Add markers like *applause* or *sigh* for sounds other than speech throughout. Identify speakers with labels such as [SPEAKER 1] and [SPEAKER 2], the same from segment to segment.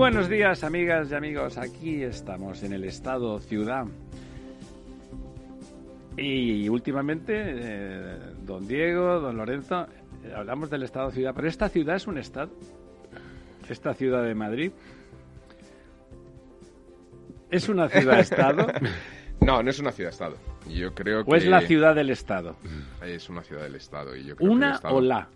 [SPEAKER 1] Buenos días, amigas y amigos. Aquí estamos en el estado ciudad. Y últimamente, eh, don Diego, don Lorenzo, eh, hablamos del estado ciudad. Pero esta ciudad es un estado. Esta ciudad de Madrid. ¿Es una ciudad-estado? *laughs*
[SPEAKER 2] no, no es una ciudad-estado. Yo creo que...
[SPEAKER 1] ¿O es la ciudad del estado?
[SPEAKER 2] Es una ciudad del estado. Y yo creo
[SPEAKER 1] ¿Una
[SPEAKER 2] que el estado...
[SPEAKER 1] o la?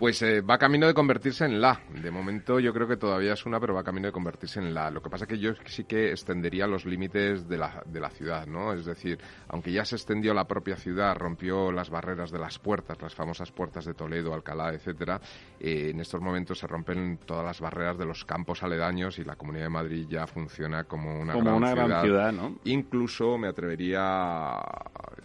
[SPEAKER 2] Pues eh, va camino de convertirse en la. De momento yo creo que todavía es una, pero va camino de convertirse en la. Lo que pasa es que yo sí que extendería los límites de la, de la ciudad, ¿no? Es decir, aunque ya se extendió la propia ciudad, rompió las barreras de las puertas, las famosas puertas de Toledo, Alcalá, etcétera, eh, en estos momentos se rompen todas las barreras de los campos aledaños y la Comunidad de Madrid ya funciona como una,
[SPEAKER 1] Como
[SPEAKER 2] gran,
[SPEAKER 1] una
[SPEAKER 2] ciudad.
[SPEAKER 1] gran ciudad, ¿no?
[SPEAKER 2] Incluso me atrevería,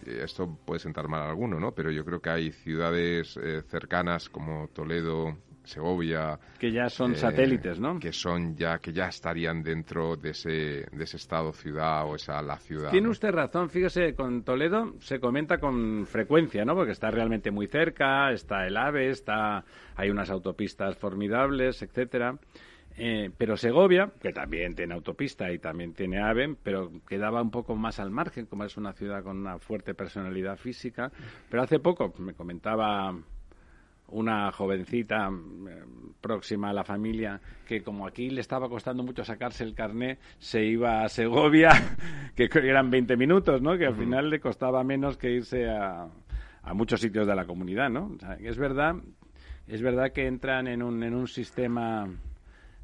[SPEAKER 2] esto puede sentar mal a alguno, ¿no? Pero yo creo que hay ciudades eh, cercanas como Toledo, Segovia,
[SPEAKER 1] Que ya son
[SPEAKER 2] eh,
[SPEAKER 1] satélites, ¿no?
[SPEAKER 2] que son ya que ya estarían dentro de ese de ese estado ciudad o esa la ciudad.
[SPEAKER 1] Tiene
[SPEAKER 2] ¿no?
[SPEAKER 1] usted razón, fíjese, con Toledo se comenta con frecuencia, ¿no? Porque está realmente muy cerca, está el AVE, está, hay unas autopistas formidables, etcétera. Eh, pero Segovia, que también tiene autopista y también tiene AVE, pero quedaba un poco más al margen, como es una ciudad con una fuerte personalidad física. Pero hace poco me comentaba una jovencita eh, próxima a la familia que como aquí le estaba costando mucho sacarse el carné, se iba a Segovia, *laughs* que eran 20 minutos, ¿no? Que al final le costaba menos que irse a, a muchos sitios de la comunidad, ¿no? O sea, es verdad, es verdad que entran en un, en un sistema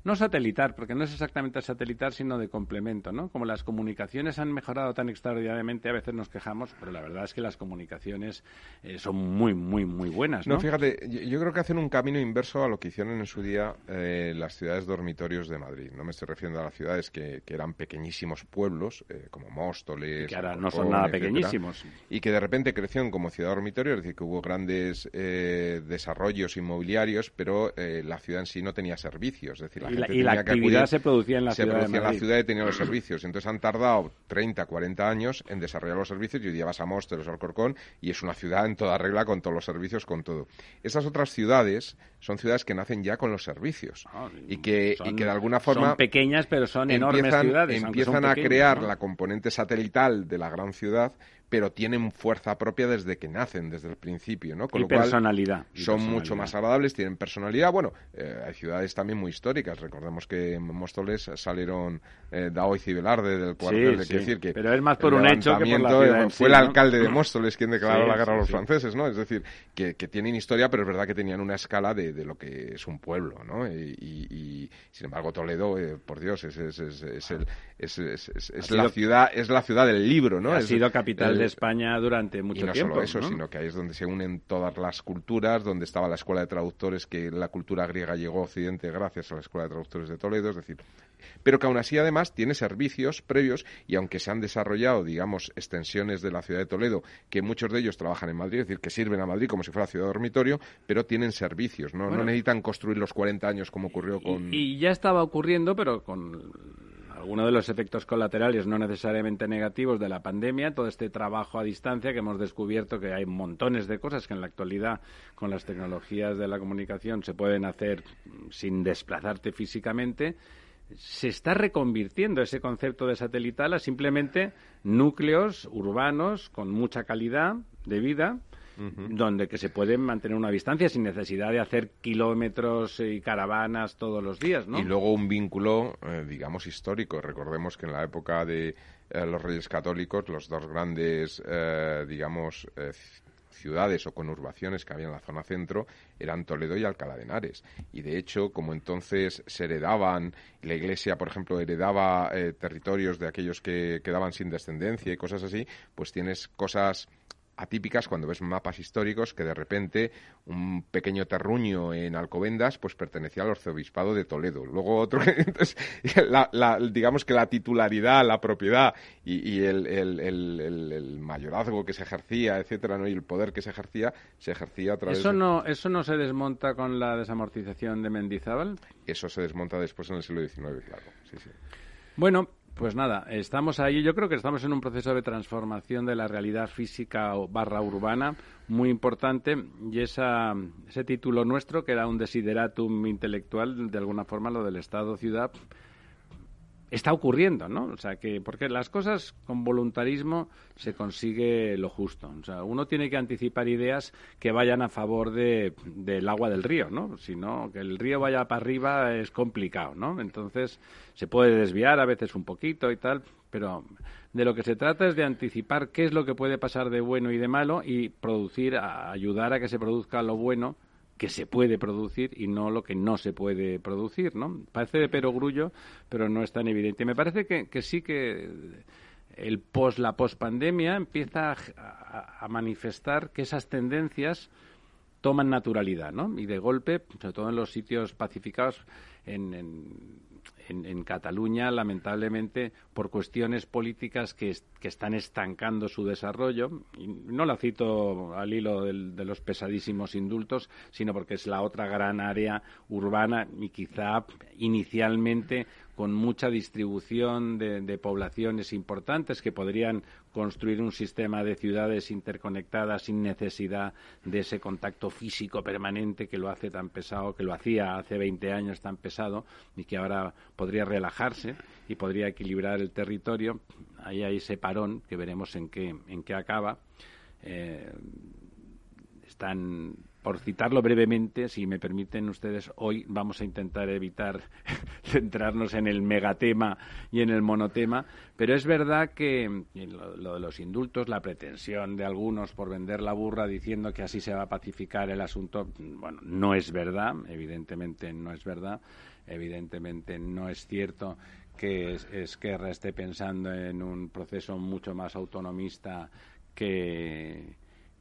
[SPEAKER 1] no satelitar, porque no es exactamente satelitar, sino de complemento, ¿no? Como las comunicaciones han mejorado tan extraordinariamente, a veces nos quejamos, pero la verdad es que las comunicaciones eh, son muy, muy, muy buenas, ¿no?
[SPEAKER 2] No, fíjate, yo, yo creo que hacen un camino inverso a lo que hicieron en su día eh, las ciudades dormitorios de Madrid. No me estoy refiriendo a las ciudades que, que eran pequeñísimos pueblos, eh, como Móstoles,
[SPEAKER 1] que ahora no son nada
[SPEAKER 2] etcétera,
[SPEAKER 1] pequeñísimos.
[SPEAKER 2] y que de repente crecieron como ciudad dormitorio, es decir, que hubo grandes eh, desarrollos inmobiliarios, pero eh, la ciudad en sí no tenía servicios, es decir, la
[SPEAKER 1] Y la,
[SPEAKER 2] gente
[SPEAKER 1] y la
[SPEAKER 2] que
[SPEAKER 1] actividad se producía en la
[SPEAKER 2] se
[SPEAKER 1] ciudad
[SPEAKER 2] producía
[SPEAKER 1] de
[SPEAKER 2] en la ciudad y tenía los servicios. Entonces han tardado 30, 40 años en desarrollar los servicios y hoy día vas a Móstoles o Alcorcón y es una ciudad en toda regla con todos los servicios, con todo. Estas otras ciudades son ciudades que nacen ya con los servicios
[SPEAKER 1] Ah,
[SPEAKER 2] y que, y que de alguna forma
[SPEAKER 1] Son pequeñas, pero son enormes ciudades.
[SPEAKER 2] empiezan a crear
[SPEAKER 1] ¿no?
[SPEAKER 2] la componente satelital de la gran ciudad, pero tienen fuerza propia desde que nacen, desde el principio, ¿no? Con
[SPEAKER 1] Y
[SPEAKER 2] lo cual
[SPEAKER 1] personalidad. y
[SPEAKER 2] son
[SPEAKER 1] personalidad.
[SPEAKER 2] mucho más agradables, tienen personalidad. Bueno, eh, hay ciudades también muy históricas. Recordemos que en Móstoles salieron eh, Dao y Cibelarde del cuartel.
[SPEAKER 1] Sí, sí.
[SPEAKER 2] Decir que
[SPEAKER 1] Pero es más por un hecho que por la ciudad
[SPEAKER 2] Fue
[SPEAKER 1] sí,
[SPEAKER 2] el
[SPEAKER 1] ¿no?
[SPEAKER 2] alcalde de Móstoles quien declaró la guerra a los franceses, ¿no? Es decir, que, que tienen historia, pero es verdad que tenían una escala de, de lo que es un pueblo, ¿no? Y, y- y, sin embargo, Toledo, eh, por Dios, es, el- la ciudad, es la ciudad del libro, ¿no?
[SPEAKER 1] ha sido capital de España durante mucho
[SPEAKER 2] y no
[SPEAKER 1] tiempo.
[SPEAKER 2] solo eso,
[SPEAKER 1] ¿no?
[SPEAKER 2] sino que ahí es donde se unen todas las culturas, donde estaba la escuela de traductores, que la cultura griega llegó a Occidente gracias a la escuela de traductores de Toledo, es decir, pero que aún así además tiene servicios previos y aunque se han desarrollado, digamos, extensiones de la ciudad de Toledo, que muchos de ellos trabajan en Madrid, es decir, que sirven a Madrid como si fuera ciudad dormitorio, pero tienen servicios, no,
[SPEAKER 1] Bueno.
[SPEAKER 2] no necesitan construir los 40 años como ocurrió con...
[SPEAKER 1] Y, y ya estaba ocurriendo, pero con algunos de los efectos colaterales no necesariamente negativos de la pandemia, todo este trabajo a distancia que hemos descubierto que hay montones de cosas que en la actualidad con las tecnologías de la comunicación se pueden hacer mm, sin desplazarte físicamente, se está reconvirtiendo ese concepto de satelital a simplemente núcleos urbanos con mucha calidad de vida donde que se puede mantener una distancia sin necesidad de hacer kilómetros y caravanas todos los días, ¿no?
[SPEAKER 2] Y luego un vínculo, eh, digamos, histórico. Recordemos que en la época de eh, los Reyes Católicos, los dos grandes, eh, digamos, eh, ciudades o conurbaciones que había en la zona centro eran Toledo y Alcalá de Henares. Y de hecho, como entonces se heredaban, la Iglesia, por ejemplo, heredaba eh, territorios de aquellos que quedaban sin descendencia y cosas así, pues tienes cosas atípicas cuando ves mapas históricos que de repente un pequeño terruño en Alcobendas pues pertenecía al arzobispado de Toledo. Luego otro, *laughs* entonces, digamos que la titularidad, la propiedad y, el, mayorazgo que se ejercía, etcétera, ¿no? y el poder que se ejercía, se ejercía a través
[SPEAKER 1] ¿Eso no, ¿Eso no se desmonta con la desamortización de Mendizábal?
[SPEAKER 2] Eso se desmonta después en el siglo XIX, claro. Sí, sí.
[SPEAKER 1] Bueno, pues nada, estamos ahí. Yo creo que estamos en un proceso de transformación de la realidad física barra urbana muy importante y esa, ese título nuestro, que era un desideratum intelectual, de alguna forma lo del Estado-ciudad, está ocurriendo, ¿no? O sea, que porque las cosas con voluntarismo se consigue lo justo. O sea, uno tiene que anticipar ideas que vayan a favor de, del agua del río, ¿no? Si no, que el río vaya para arriba es complicado, ¿no? Entonces, se puede desviar a veces un poquito y tal, pero de lo que se trata es de anticipar qué es lo que puede pasar de bueno y de malo y producir, ayudar a que se produzca lo bueno que se puede producir y no lo que no se puede producir, ¿no? Parece de perogrullo, pero no es tan evidente. Me parece que, sí que el post, la pospandemia empieza a, manifestar que esas tendencias toman naturalidad, ¿no? Y de golpe, sobre todo en los sitios pacificados, en en, Cataluña, lamentablemente, por cuestiones políticas que, están estancando su desarrollo. Y no la cito al hilo de los pesadísimos indultos, sino porque es la otra gran área urbana y quizá inicialmente con mucha distribución de, poblaciones importantes que podrían construir un sistema de ciudades interconectadas sin necesidad de ese contacto físico permanente que lo hace tan pesado, que lo hacía hace 20 años tan pesado y que ahora podría relajarse y podría equilibrar el territorio. Ahí hay ese parón que veremos en qué, en qué acaba. Eh, están por citarlo brevemente, si me permiten ustedes, hoy vamos a intentar evitar *laughs* centrarnos en el megatema y en el monotema, pero es verdad que lo, de los indultos, la pretensión de algunos por vender la burra diciendo que así se va a pacificar el asunto, bueno, no es verdad, evidentemente no es verdad, evidentemente no es cierto que Esquerra esté pensando en un proceso mucho más autonomista que,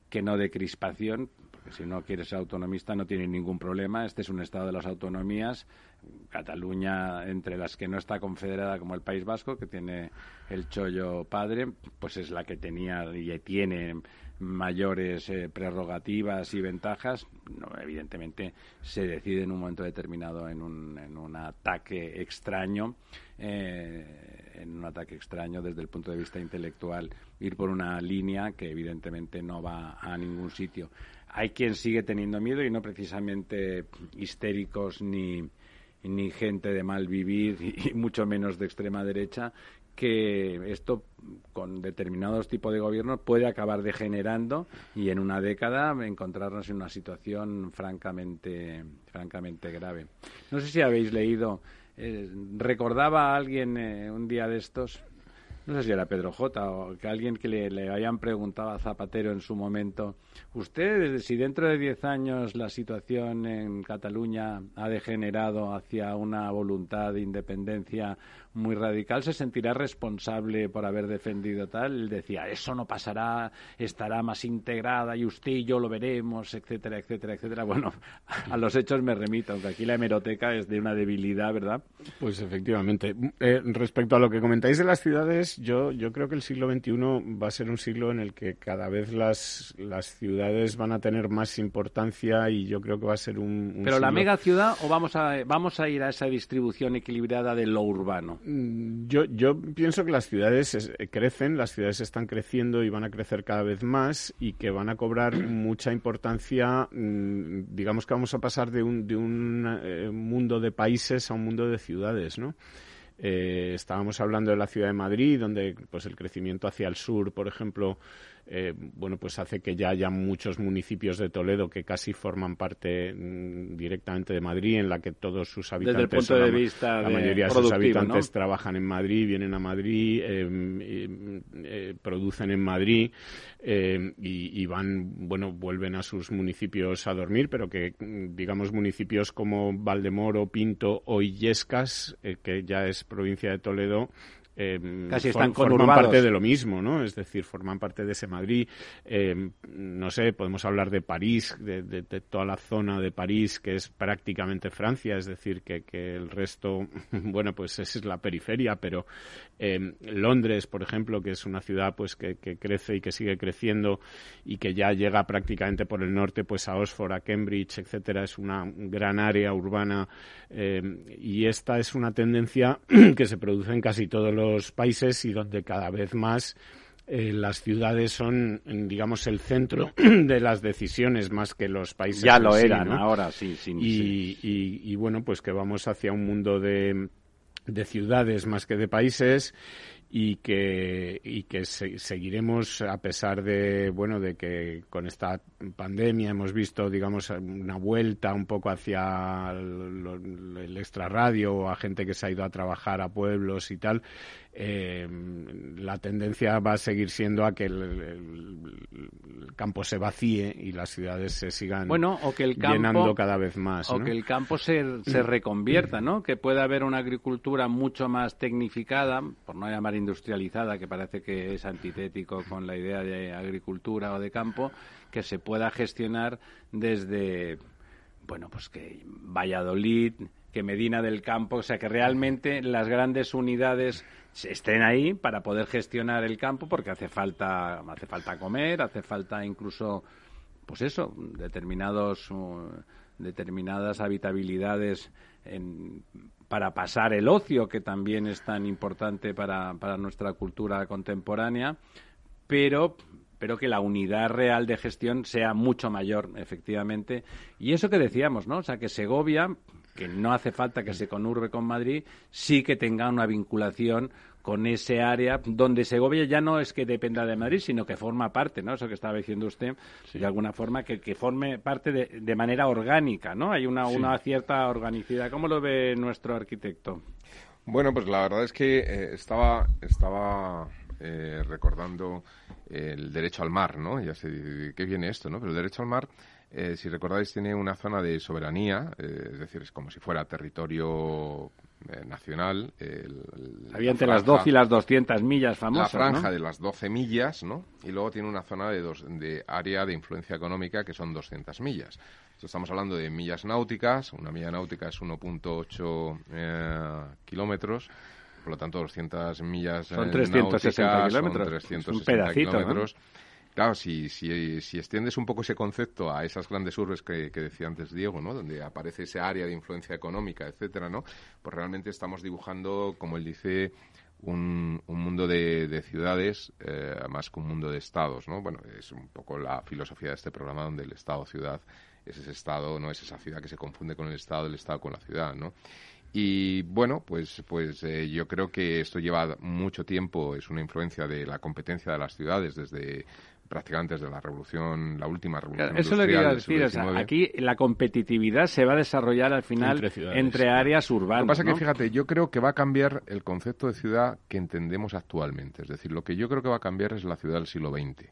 [SPEAKER 1] que no de crispación, si no quiere ser autonomista no tiene ningún problema. Este es un estado de las autonomías. Cataluña, entre las que no está confederada como el País Vasco, que tiene el chollo padre, pues es la que tenía y tiene mayores eh, prerrogativas y ventajas. Evidentemente se decide en un momento determinado en un, en un ataque extraño. Eh, en un ataque extraño desde el punto de vista intelectual, ir por una línea que evidentemente no va a ningún sitio hay quien sigue teniendo miedo y no precisamente histéricos ni, ni gente de mal vivir *laughs* y mucho menos de extrema derecha que esto con determinados tipos de gobiernos puede acabar degenerando y en una década encontrarnos en una situación francamente francamente grave. No sé si habéis leído eh, recordaba a alguien eh, un día de estos no sé si era Pedro J o que alguien que le, le hayan preguntado a Zapatero en su momento, usted, si dentro de diez años la situación en Cataluña ha degenerado hacia una voluntad de independencia muy radical, se sentirá responsable por haber defendido tal. Él decía, eso no pasará, estará más integrada y usted y yo lo veremos, etcétera, etcétera, etcétera. Bueno, a los hechos me remito, aunque aquí la hemeroteca es de una debilidad, ¿verdad?
[SPEAKER 3] Pues efectivamente. Eh, respecto a lo que comentáis de las ciudades, yo, yo creo que el siglo XXI va a ser un siglo en el que cada vez las, las ciudades van a tener más importancia y yo creo que va a ser un...
[SPEAKER 1] ¿Pero la mega ciudad o vamos a, vamos a ir a esa distribución equilibrada de lo urbano?
[SPEAKER 3] Mm, yo, yo pienso que las ciudades crecen, las ciudades están creciendo y van a crecer cada vez más y que van a cobrar mucha importancia. Mm, digamos que vamos a pasar de un, de un eh, mundo de países a un mundo de ciudades, ¿no? Eh, estábamos hablando de la ciudad de Madrid, donde pues el crecimiento hacia el sur, por ejemplo, eh, bueno, pues hace que ya haya muchos municipios de Toledo que casi forman parte mm, directamente de Madrid, en la que todos sus habitantes,
[SPEAKER 1] Desde el punto de vista
[SPEAKER 3] la mayoría de sus habitantes trabajan en Madrid, vienen a Madrid, em, eh, producen en Madrid y, van, bueno, vuelven a sus municipios a dormir, pero que, digamos, municipios como Valdemoro, Pinto o Illescas, que ya es provincia de Toledo,
[SPEAKER 1] eh, Casi están
[SPEAKER 3] forman parte de lo mismo, ¿no? Es decir, forman parte de ese Madrid. Eh, no sé, podemos hablar de París, de, toda la zona de París que es prácticamente Francia, es decir, que, el resto, *laughs* bueno, pues es la periferia, pero eh, Londres, por ejemplo, que es una ciudad pues que, crece y que sigue creciendo y que ya llega prácticamente por el norte, pues a Oxford, a Cambridge, etcétera, es una gran área urbana y esta es una tendencia *clears throat* que se produce en casi todos los países y donde cada vez más eh, las ciudades son, digamos, el centro *clears throat* de las decisiones más que los países.
[SPEAKER 1] Ya lo eran, ahora sí, sí,
[SPEAKER 3] y, y, bueno, pues que vamos hacia un mundo de, de ciudades más que de países y que, y que seguiremos a pesar de bueno de que con esta pandemia hemos visto digamos una vuelta un poco hacia el, el extrarradio o a gente que se ha ido a trabajar a pueblos y tal eh, la tendencia va a seguir siendo a que el, campo se vacíe y las ciudades se sigan
[SPEAKER 1] bueno, o que el campo,
[SPEAKER 3] llenando cada vez más.
[SPEAKER 1] O que el campo se, se reconvierta, ¿no? Que pueda haber una agricultura mucho más tecnificada, por no llamar industrializada, que parece que es antitético con la idea de agricultura o de campo, que se pueda gestionar desde, bueno, pues que Valladolid, que Medina del Campo, o sea, que realmente las grandes unidades estén ahí para poder gestionar el campo porque hace falta hace falta comer hace falta incluso pues eso determinados uh, determinadas habitabilidades para pasar el ocio que también es tan importante para, para nuestra cultura contemporánea pero pero que la unidad real de gestión sea mucho mayor, efectivamente. Y eso que decíamos, ¿no? O sea, que Segovia que no hace falta que se conurbe con Madrid, sí que tenga una vinculación con ese área donde Segovia ya no es que dependa de Madrid, sino que forma parte, ¿no? Eso que estaba diciendo usted, de alguna forma, que, que forme parte de, de, manera orgánica, ¿no? Hay una, una cierta organicidad. ¿Cómo lo ve nuestro arquitecto?
[SPEAKER 2] Bueno, pues la verdad es que eh, estaba, estaba eh, recordando el derecho al mar, ¿no? Ya sé qué viene esto, ¿no? Pero el derecho al mar eh, si recordáis, tiene una zona de soberanía, eh, es decir, es como si fuera territorio eh, nacional.
[SPEAKER 1] Había entre las 12 y las 200 millas famosas.
[SPEAKER 2] La franja de las 12 millas, ¿no? Y luego tiene una zona de, dos, de área de influencia económica que son 200 millas. estamos hablando de millas náuticas. Una milla náutica es 1.8 kilómetros. Por lo tanto, 200 millas
[SPEAKER 1] son 360 kilómetros.
[SPEAKER 2] Son 360 kilómetros. Claro, si, si, si, extiendes un poco ese concepto a esas grandes urbes que, decía antes Diego, ¿no? Donde aparece ese área de influencia económica, etcétera, ¿no? Pues realmente estamos dibujando, como él dice, un, un mundo de, ciudades eh, más que un mundo de estados, ¿no? Bueno, es un poco la filosofía de este programa donde el estado-ciudad es ese estado, no es esa ciudad que se confunde con el estado, el estado con la ciudad, ¿no? Y bueno, pues, pues eh, yo creo que esto lleva mucho tiempo, es una influencia de la competencia de las ciudades desde prácticamente desde la revolución, la última revolución
[SPEAKER 1] Eso lo que iba a decir, aquí la competitividad se va a desarrollar al final entre, áreas urbanas.
[SPEAKER 2] Lo que pasa es que, fíjate, yo creo que va a cambiar el concepto de ciudad que entendemos actualmente. Es decir, lo que yo creo que va a cambiar es la ciudad del siglo XX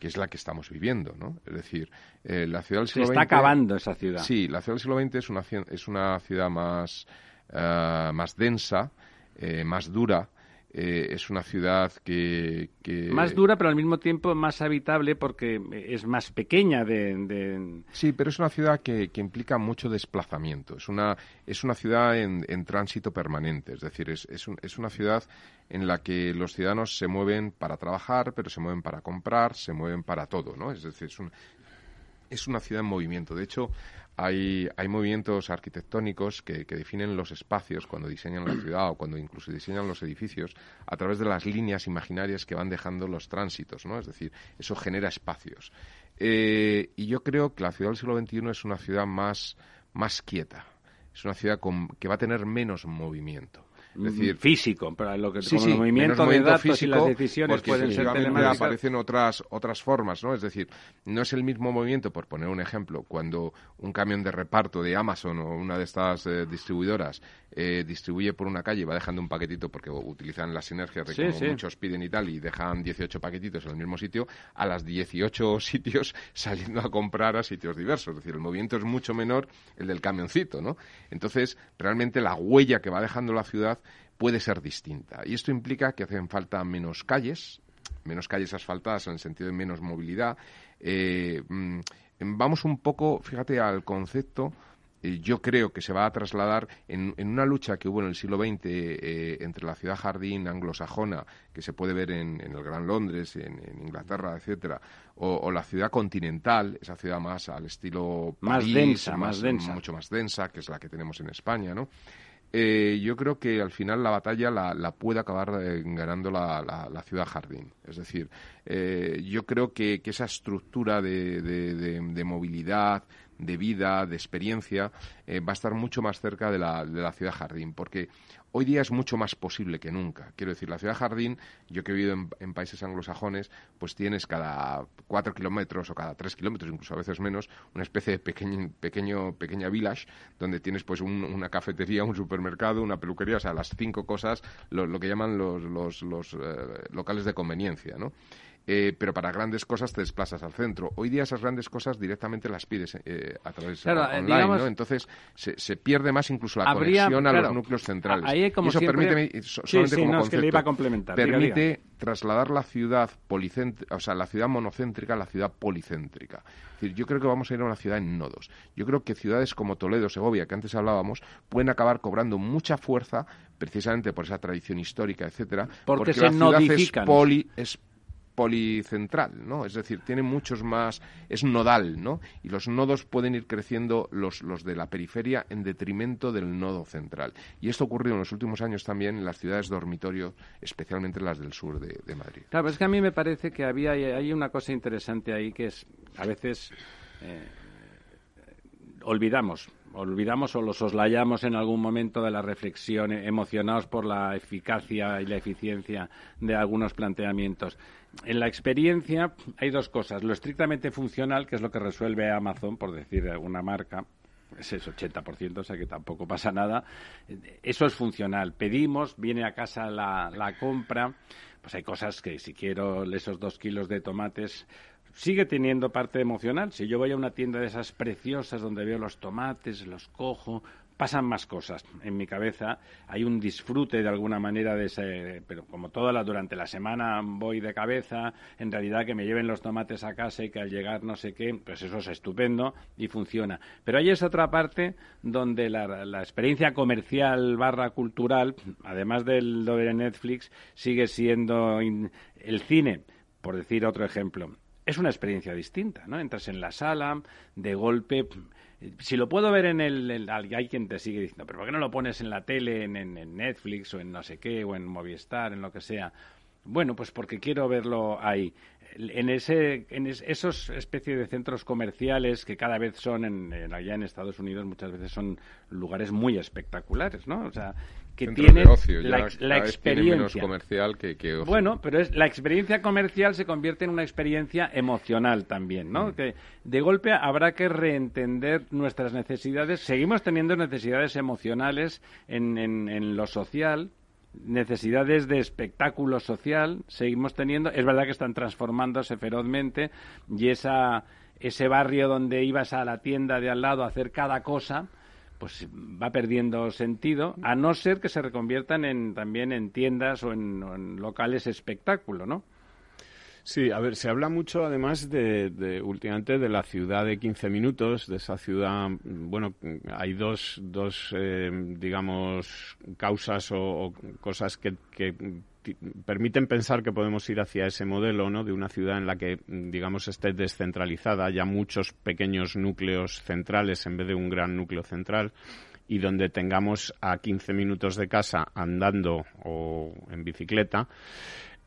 [SPEAKER 2] que es la que estamos viviendo, ¿no? Es decir, eh, la ciudad del siglo
[SPEAKER 1] XX... Se está acabando esa ciudad.
[SPEAKER 2] Sí, la ciudad del siglo XX es una, es una ciudad más, eh, más densa, eh, más dura, eh, es una ciudad que,
[SPEAKER 1] Más dura, pero al mismo tiempo más habitable porque es más pequeña de...
[SPEAKER 2] Sí, pero es una ciudad que, que, implica mucho desplazamiento. Es una, es una ciudad en, en tránsito permanente. Es decir, es, es, es una ciudad en la que los ciudadanos se mueven para trabajar, pero se mueven para comprar, se mueven para todo, ¿no? Es decir, es, un, es una ciudad en movimiento. De hecho, hay, hay movimientos arquitectónicos que, definen los espacios cuando diseñan la *clears throat* ciudad o cuando incluso diseñan los edificios a través de las líneas imaginarias que van dejando los tránsitos, ¿no? Es decir, eso genera espacios. Eh, y yo creo que la ciudad del siglo XXI es una ciudad más, más quieta, es una ciudad con, que va a tener menos movimiento.
[SPEAKER 1] Decir, físico, pero lo que como el movimiento, de datos y las decisiones pueden ser telemáticas.
[SPEAKER 2] aparecen otras otras formas, ¿no? Es decir, no es el mismo movimiento, por poner un ejemplo, cuando un camión de reparto de Amazon o una de estas eh, distribuidoras eh, distribuye por una calle y va dejando un paquetito porque utilizan las sinergias de como muchos piden y tal y dejan 18 paquetitos en el mismo sitio, a las 18 *laughs* sitios saliendo a comprar a sitios diversos. Es decir, el movimiento es mucho menor el del camioncito, ¿no? Entonces, realmente la huella que va dejando la ciudad puede ser distinta. Y esto implica que hacen falta menos calles, menos calles asfaltadas en el sentido de menos movilidad. Eh, mm, vamos un poco, fíjate, al concepto yo creo que se va a trasladar en, una lucha que hubo en el siglo XX eh, entre la ciudad jardín anglosajona, que se puede ver en, el Gran Londres, en, Inglaterra, etcétera, o, la ciudad continental, esa ciudad más al estilo
[SPEAKER 1] más densa, más, densa,
[SPEAKER 2] mucho más densa, que es la que tenemos en España, ¿no? Eh, yo creo que al final la batalla la, puede acabar eh, ganando la, ciudad jardín. Es decir, yo creo que, esa estructura de movilidad, de vida, de experiencia, eh, va a estar mucho más cerca de la, de la ciudad jardín, porque hoy día es mucho más posible que nunca. Quiero decir, la ciudad jardín, yo que he vivido en, países anglosajones, pues tienes cada cuatro kilómetros o cada tres kilómetros, incluso a veces menos, una especie de pequeño, pequeño pequeña village donde tienes pues una cafetería, un supermercado, una peluquería, o sea, las cinco cosas, lo, que llaman los, los, los eh, locales de conveniencia, ¿no? Eh, pero para grandes cosas te desplazas al centro. Hoy día esas grandes cosas directamente las pides eh, a través de online, ¿no? Entonces se, pierde más incluso la conexión a los núcleos centrales.
[SPEAKER 1] Ahí como
[SPEAKER 2] eso
[SPEAKER 1] permite,
[SPEAKER 2] solamente como concepto,
[SPEAKER 1] complementar.
[SPEAKER 2] permite trasladar la ciudad policéntrica, o sea, la ciudad monocéntrica a la ciudad policéntrica. Es decir, yo creo que vamos a ir a una ciudad en nodos. Yo creo que ciudades como Toledo, Segovia, que antes hablábamos, pueden acabar cobrando mucha fuerza precisamente por esa tradición histórica, etcétera,
[SPEAKER 1] porque, se la ciudad
[SPEAKER 2] poli, es policentral, ¿no? Es decir, tiene muchos más, es nodal, ¿no? Y los nodos pueden ir creciendo los, los de la periferia en detrimento del nodo central. Y esto ocurrió en los últimos años también en las ciudades dormitorio, especialmente las del sur de, Madrid.
[SPEAKER 1] Claro, es que a mí me parece que había hay una cosa interesante ahí que es a veces eh, olvidamos olvidamos o los soslayamos en algún momento de la reflexión, emocionados por la eficacia y la eficiencia de algunos planteamientos en la experiencia hay dos cosas. Lo estrictamente funcional, que es lo que resuelve Amazon, por decir alguna marca, ese es 80%, o sea que tampoco pasa nada. Eso es funcional. Pedimos, viene a casa la, la compra, pues hay cosas que si quiero esos dos kilos de tomates, sigue teniendo parte emocional. Si yo voy a una tienda de esas preciosas donde veo los tomates, los cojo, pasan más cosas en mi cabeza. Hay un disfrute de alguna manera de ese, pero como toda la durante la semana voy de cabeza, en realidad que me lleven los tomates a casa y que al llegar no sé qué, pues eso es estupendo y funciona. Pero hay esa otra parte donde la, la experiencia comercial barra cultural, además del lo de Netflix, sigue siendo el cine, por decir otro ejemplo. Es una experiencia distinta, ¿no? Entras en la sala, de golpe si lo puedo ver en el, hay quien te sigue diciendo pero por qué no lo pones en la tele en, en, Netflix o en no sé qué o en Movistar en lo que sea bueno pues porque quiero verlo ahí. En ese en esos especies de centros comerciales que cada vez son en, allá en Estados Unidos muchas veces son lugares muy espectaculares no o sea que tiene la, experiencia.
[SPEAKER 2] comercial que,
[SPEAKER 1] bueno pero es la experiencia comercial se convierte en una experiencia emocional también no mm. que de golpe habrá que reentender nuestras necesidades. Seguimos teniendo necesidades emocionales en, en, en lo social necesidades de espectáculo social. Seguimos teniendo es verdad que están transformándose ferozmente y esa ese barrio donde ibas a la tienda de al lado a hacer cada cosa pues va perdiendo sentido, a no ser que se reconviertan en, también en tiendas o en, locales espectáculo, ¿no?
[SPEAKER 3] Sí, a ver, se habla mucho además de, últimamente de la ciudad de 15 minutos, de esa ciudad, bueno, hay dos, dos eh, digamos, causas o, cosas que, que permiten pensar que podemos ir hacia ese modelo, ¿no? De una ciudad en la que, digamos, esté descentralizada, haya muchos pequeños núcleos centrales en vez de un gran núcleo central y donde tengamos a 15 minutos de casa andando o en bicicleta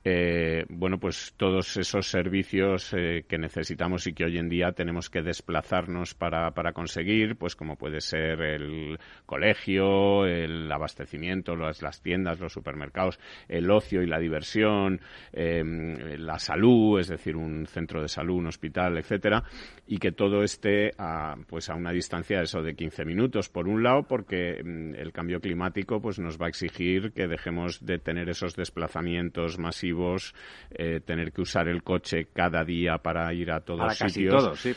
[SPEAKER 3] eh, bueno, pues todos esos servicios eh, que necesitamos y que hoy en día tenemos que desplazarnos para, para conseguir, pues como puede ser el colegio, el abastecimiento, las, las tiendas, los supermercados, el ocio y la diversión, em, la salud, es decir, un centro de salud, un hospital, etcétera, y que todo esté a, pues a una distancia de eso de 15 minutos, por un lado, porque mm, el cambio climático pues nos va a exigir que dejemos de tener esos desplazamientos masivos eh, tener que usar el coche cada día para ir a todos los sitios.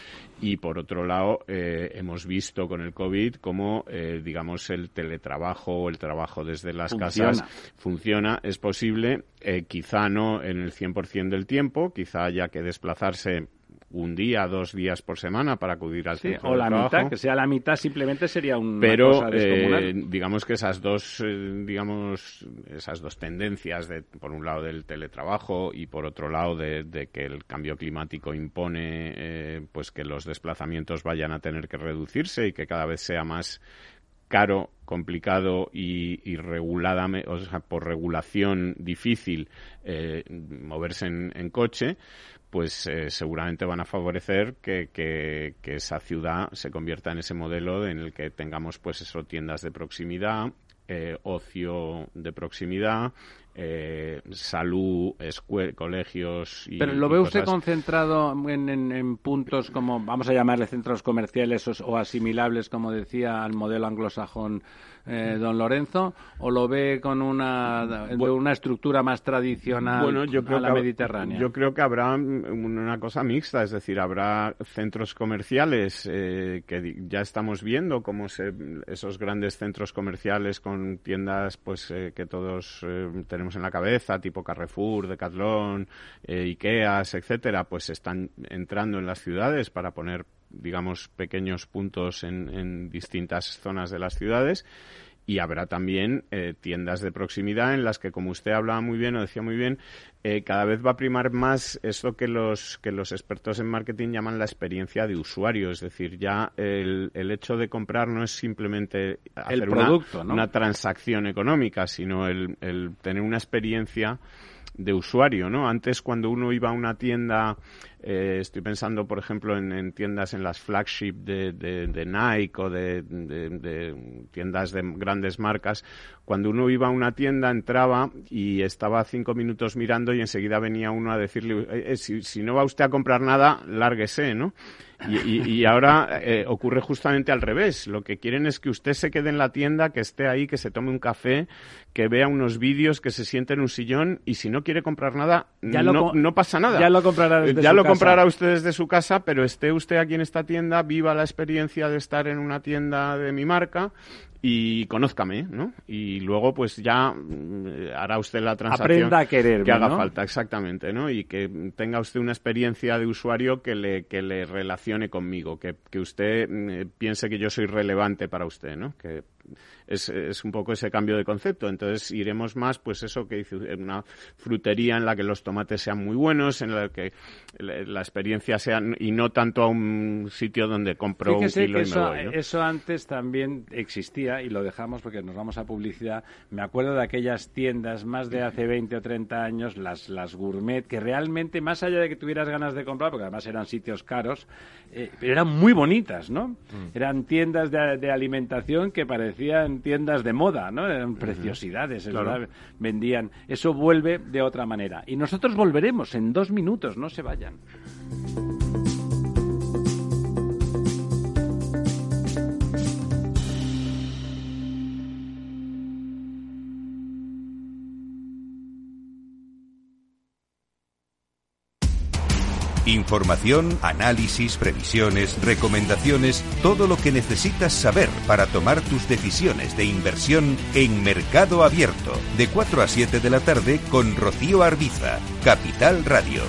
[SPEAKER 3] Y por otro lado, eh, hemos visto con el COVID cómo, eh, digamos, el teletrabajo o el trabajo desde las casas funciona, es posible, quizá no en el 100% del tiempo, quizá haya que desplazarse un día, dos días por semana para acudir al
[SPEAKER 1] sí, O la mitad, que sea la mitad simplemente sería un
[SPEAKER 3] Pero eh, digamos que esas dos, eh, digamos, esas dos tendencias, de, por un lado del teletrabajo y por otro lado de, que el cambio climático impone eh, pues que los desplazamientos vayan a tener que reducirse y que cada vez sea más caro, complicado y, y regulada, o sea, por regulación difícil moverse en, coche, pues eh, seguramente van a favorecer que, que, esa ciudad se convierta en ese modelo en el que tengamos pues eso tiendas de proximidad eh, ocio de proximidad eh, salud, colegios y
[SPEAKER 1] Pero lo ve usted concentrado en, en, puntos como, vamos a llamarle centros comerciales o, asimilables, como decía, al modelo anglosajón eh, don Lorenzo, o lo ve con una, una estructura más tradicional bueno, yo creo a la que, mediterránea?
[SPEAKER 3] Yo creo que habrá una cosa mixta, es decir, habrá centros comerciales eh, que ya estamos viendo como esos grandes centros comerciales con tiendas pues eh, que todos tenemos en la cabeza, tipo Carrefour, Decathlon, Ikeas, etcétera, pues están entrando en las ciudades para poner digamos, pequeños puntos en, distintas zonas de las ciudades y habrá también eh, tiendas de proximidad en las que, como usted hablaba muy bien o decía muy bien, eh, cada vez va a primar más esto que los, que los expertos en marketing llaman la experiencia de usuario. Es decir, ya el, el hecho de comprar no es simplemente hacer
[SPEAKER 1] producto,
[SPEAKER 3] una, una, transacción económica, sino el, el tener una experiencia de usuario, ¿no? Antes cuando uno iba a una tienda eh, estoy pensando, por ejemplo, en, tiendas en las flagship de, de, Nike o de, de, tiendas de grandes marcas. Cuando uno iba a una tienda, entraba y estaba cinco minutos mirando y enseguida venía uno a decirle, eh, eh, si, si, no va usted a comprar nada, lárguese, ¿no? Y, ahora eh, ocurre justamente al revés. Lo que quieren es que usted se quede en la tienda, que esté ahí, que se tome un café, que vea unos vídeos, que se siente en un sillón y si no quiere comprar nada, no, no, pasa nada.
[SPEAKER 1] Ya lo comprará desde
[SPEAKER 3] Ya lo comprará usted desde su casa, pero esté usted aquí en esta tienda, viva la experiencia de estar en una tienda de mi marca y conózcame, ¿no? Y luego pues ya mm, hará usted la transacción
[SPEAKER 1] a querer,
[SPEAKER 3] que haga falta, exactamente, ¿no? Y que tenga usted una experiencia de usuario que le, que le relacione conmigo, que, que usted mm, piense que yo soy relevante para usted, ¿no? Que es, es, un poco ese cambio de concepto. Entonces iremos más, pues eso que dice, una frutería en la que los tomates sean muy buenos, en la que la, experiencia sea, y no tanto a un sitio donde compro un kilo y
[SPEAKER 1] eso,
[SPEAKER 3] me voy.
[SPEAKER 1] Eso antes también existía y lo dejamos porque nos vamos a publicidad. Me acuerdo de aquellas tiendas más de hace 20 o 30 años, las, las gourmet, que realmente, más allá de que tuvieras ganas de comprar, porque además eran sitios caros, eh, eran muy bonitas, ¿no? Mm. Eran tiendas de, de alimentación que parecían tiendas de moda, ¿no? Eran preciosidades, vendían. Eso vuelve de otra manera. Y nosotros volveremos en dos minutos, no se vayan.
[SPEAKER 4] Información, análisis, previsiones, recomendaciones, todo lo que necesitas saber para tomar tus decisiones de inversión en Mercado Abierto, de 4 a 7 de la tarde con Rocío Arbiza, Capital Radio.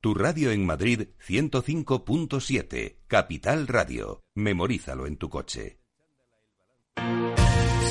[SPEAKER 4] Tu radio en Madrid 105.7, Capital Radio. Memorízalo en tu coche.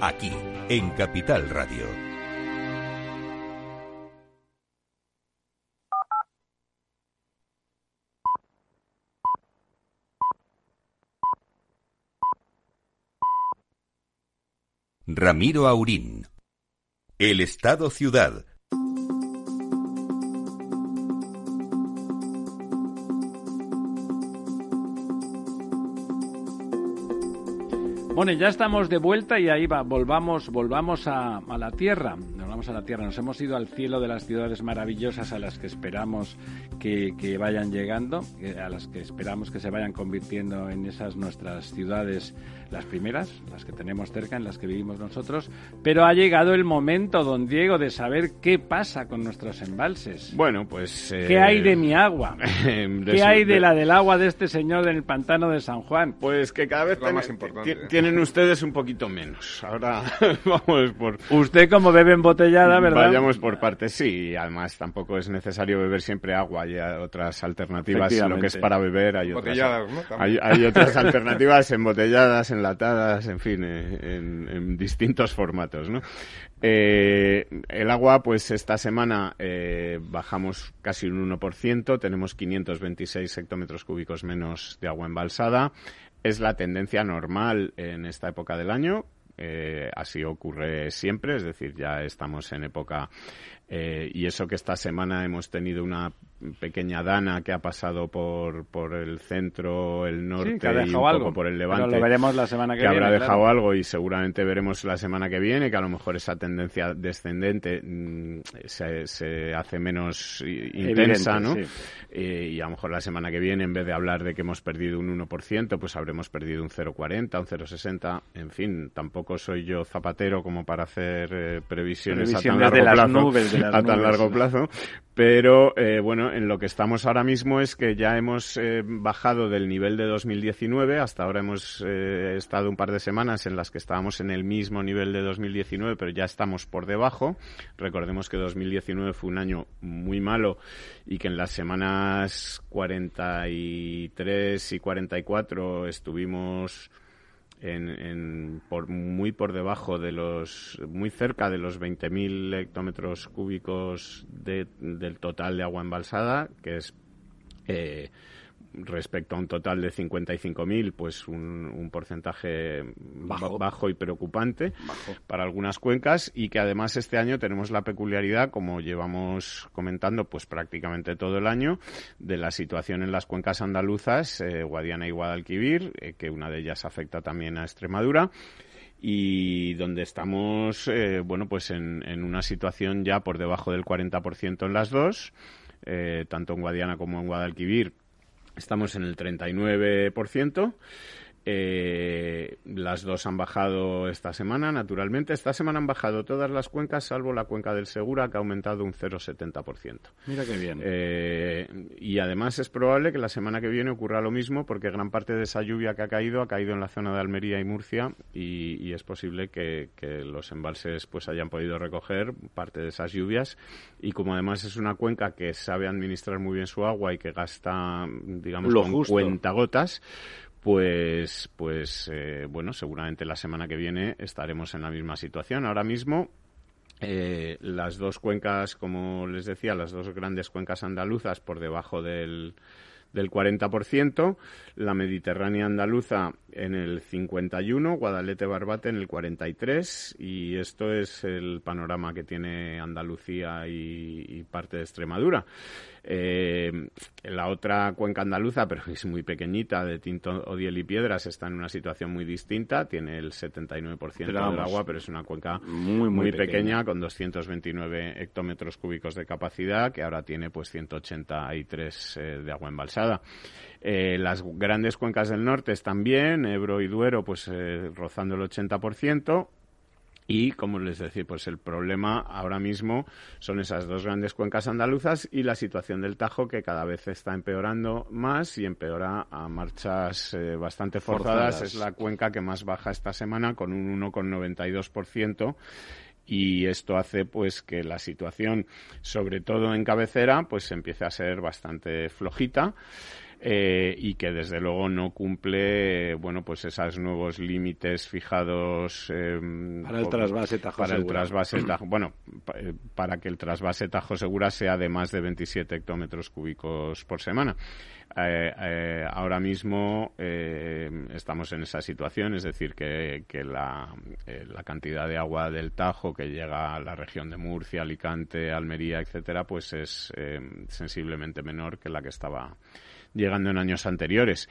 [SPEAKER 4] Aquí, en Capital Radio. Ramiro Aurín. El Estado Ciudad
[SPEAKER 1] Bueno, ya estamos de vuelta y ahí va, volvamos, volvamos a, a, la tierra, volvamos a la tierra. Nos hemos ido al cielo de las ciudades maravillosas a las que esperamos que, que vayan llegando, a las que esperamos que se vayan convirtiendo en esas nuestras ciudades las primeras, las que tenemos cerca, en las que vivimos nosotros, pero ha llegado el momento, don Diego, de saber qué pasa con nuestros embalses.
[SPEAKER 3] Bueno, pues...
[SPEAKER 1] Eh... ¿Qué hay de mi agua? *laughs* ¿Qué hay de, la del agua de este señor en el pantano de San Juan?
[SPEAKER 3] Pues que cada vez ten, más importante. Tienen ustedes un poquito menos. Ahora *laughs* vamos por...
[SPEAKER 1] Usted como bebe embotellada, ¿verdad?
[SPEAKER 3] Vayamos por partes, sí. Además tampoco es necesario beber siempre agua. Hay otras alternativas. Lo que es para beber hay otras, ¿no? hay, hay otras *laughs* alternativas embotelladas en enlatadas, en fin, eh, en, distintos formatos, ¿no? Eh, el agua, pues esta semana eh, bajamos casi un 1%, tenemos 526 hectómetros cúbicos menos de agua embalsada. Es la tendencia normal en esta época del año, así ocurre siempre, es decir, ya estamos en época y eso que esta semana hemos tenido una pequeña dana que ha pasado por, por el centro, el norte y un poco por el levante.
[SPEAKER 1] Pero lo veremos la semana que,
[SPEAKER 3] que
[SPEAKER 1] viene.
[SPEAKER 3] habrá dejado algo y seguramente veremos la semana que viene que a lo mejor esa tendencia descendente mm, se, se, hace menos intensa, ¿no? Eh, y a lo mejor la semana que viene, en vez de hablar de que hemos perdido un 1%, pues habremos perdido un 0,40, un 0,60. En fin, tampoco soy yo zapatero como para hacer eh, previsiones, a tan largo plazo. a tan largo plazo. Pero, eh, bueno, en lo que estamos ahora mismo es que ya hemos eh, bajado del nivel de 2019. Hasta ahora hemos eh, estado un par de semanas en las que estábamos en el mismo nivel de 2019, pero ya estamos por debajo. Recordemos que 2019 fue un año muy malo y que en las semanas 43 y 44 estuvimos en, por, muy por debajo de los, muy cerca de los 20.000 hectómetros cúbicos de, del total de agua embalsada, que es eh, respecto a un total de 55.000, pues un, un porcentaje bajo. bajo y preocupante
[SPEAKER 1] bajo.
[SPEAKER 3] para algunas cuencas y que además este año tenemos la peculiaridad, como llevamos comentando pues prácticamente todo el año, de la situación en las cuencas andaluzas, eh, Guadiana y Guadalquivir, eh, que una de ellas afecta también a Extremadura y donde estamos, eh, bueno, pues en, en, una situación ya por debajo del 40% en las dos, eh, tanto en Guadiana como en Guadalquivir, Estamos en el 39%. Eh, las dos han bajado esta semana, naturalmente. Esta semana han bajado todas las cuencas, salvo la cuenca del Segura, que ha aumentado un 0,70%.
[SPEAKER 1] Mira qué bien.
[SPEAKER 3] Eh, y además es probable que la semana que viene ocurra lo mismo, porque gran parte de esa lluvia que ha caído ha caído en la zona de Almería y Murcia, y, y es posible que, que, los embalses pues hayan podido recoger parte de esas lluvias. Y como además es una cuenca que sabe administrar muy bien su agua y que gasta, digamos,
[SPEAKER 1] lo
[SPEAKER 3] con
[SPEAKER 1] justo.
[SPEAKER 3] cuentagotas, pues, pues eh, bueno, seguramente la semana que viene estaremos en la misma situación. Ahora mismo, eh, las dos cuencas, como les decía, las dos grandes cuencas andaluzas por debajo del, del 40%, la Mediterránea andaluza en el 51, Guadalete Barbate en el 43 y esto es el panorama que tiene Andalucía y, y parte de Extremadura. Eh, la otra cuenca andaluza, pero es muy pequeñita, de Tinto, Odiel y Piedras, está en una situación muy distinta. Tiene el 79% pero vamos, del agua, pero es una cuenca
[SPEAKER 1] muy, muy,
[SPEAKER 3] muy
[SPEAKER 1] pequeña.
[SPEAKER 3] pequeña. con 229 hectómetros cúbicos de capacidad, que ahora tiene pues 183 eh, de agua embalsada. Eh, las grandes cuencas del norte están bien, Ebro y Duero pues eh, rozando el 80%. Y, como les decía, pues el problema ahora mismo son esas dos grandes cuencas andaluzas y la situación del Tajo que cada vez está empeorando más y empeora a marchas eh, bastante forzadas. Es la cuenca que más baja esta semana con un 1,92% y esto hace pues que la situación sobre todo en cabecera pues empiece a ser bastante flojita eh, y que desde luego no cumple bueno pues esos nuevos límites fijados
[SPEAKER 1] em, para el trasvase Tajo
[SPEAKER 3] para el trasvase *clears throat* bueno eh, para que el trasvase Tajo Segura sea de más de 27 hectómetros cúbicos por semana. Eh, ahora mismo estamos en esa situación, es decir, que, que la, la, cantidad de agua del Tajo que llega a la región de Murcia, Alicante, Almería, etcétera, pues es sensiblemente menor que la que estaba llegando en años anteriores.